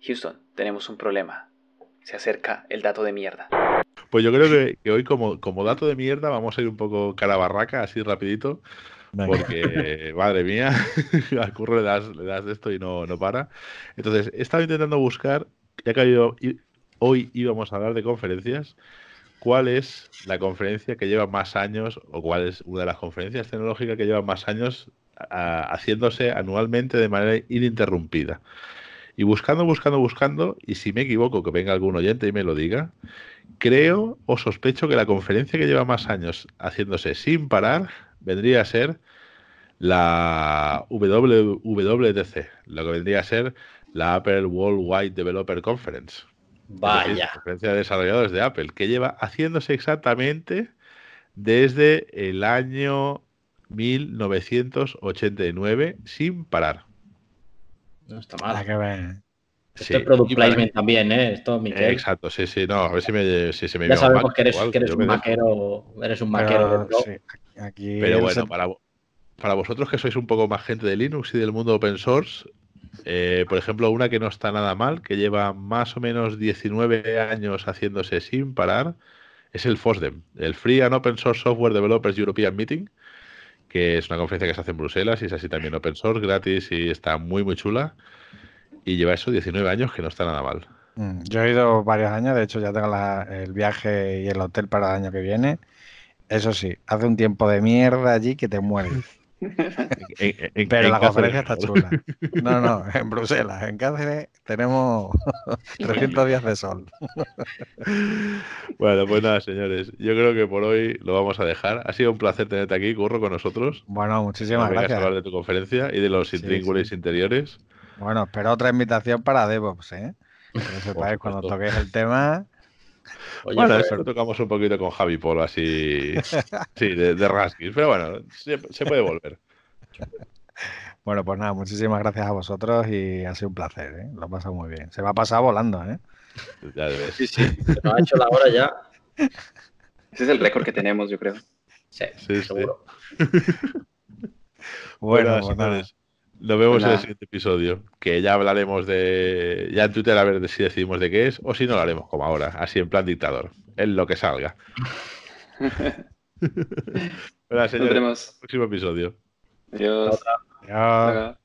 Houston, tenemos un problema. Se acerca el dato de mierda. Pues yo creo que, hoy como, como, dato de mierda vamos a ir un poco cara barraca, así rapidito. Porque, madre mía, al curro le das, le das de esto y no, no para. Entonces, he estado intentando buscar, ya que hoy íbamos a hablar de conferencias, ¿cuál es la conferencia que lleva más años o cuál es una de las conferencias tecnológicas que lleva más años haciéndose anualmente de manera ininterrumpida? Y buscando, buscando, buscando, y si me equivoco, que venga algún oyente y me lo diga, creo o sospecho que la conferencia que lleva más años haciéndose sin parar vendría a ser la WWDC, lo que vendría a ser la Apple Worldwide Developer Conference. Vaya. Conferencia de desarrolladores de Apple, que lleva haciéndose exactamente desde el año 1989 sin parar. No está mal. que ver. Esto es product placement también, ¿eh? Esto, Miquel. Exacto, sí, sí, no, a ver si, me, si se me Ya sabemos que eres, que eres un maquero, eres un maquero aquí Pero bueno, para, para vosotros que sois un poco más gente de Linux y del mundo open source, eh, por ejemplo, una que no está nada mal, que lleva más o menos 19 años haciéndose sin parar, es el FOSDEM, el Free and Open Source Software Developers European Meeting, que es una conferencia que se hace en Bruselas y es así también open source, gratis y está muy, muy chula. Y lleva eso 19 años que no está nada mal. Mm, yo he ido varios años, de hecho ya tengo el viaje y el hotel para el año que viene. Eso sí, hace un tiempo de mierda allí que te mueres. Pero la conferencia está chula. No, no, en Bruselas. En Cáceres tenemos 300 días de sol. Bueno, pues nada, señores. Yo creo que por hoy lo vamos a dejar. Ha sido un placer tenerte aquí, Curro, con nosotros. Bueno, muchísimas gracias. hablar de tu conferencia y de los intríngulis interiores. Bueno, espero otra invitación para DevOps, ¿eh? Que sepáis, cuando toquéis el tema, bueno, pues... eso tocamos un poquito con Javi Polo, así. sí, de, de Pero bueno, se, puede volver. Bueno, pues nada, muchísimas gracias a vosotros y ha sido un placer, ¿eh? Lo ha pasado muy bien. Se va a pasar volando, ¿eh? Ya ves. Sí, sí. Se nos ha hecho la hora ya. Ese es el récord que tenemos, yo creo. Sí, sí seguro. bueno, pues señores. Nos vemos en el siguiente episodio, que ya hablaremos de. Ya en Twitter a ver si decidimos de qué es o si no lo haremos como ahora, así en plan dictador, en lo que salga. bueno, señores, próximo episodio. Adiós. Adiós.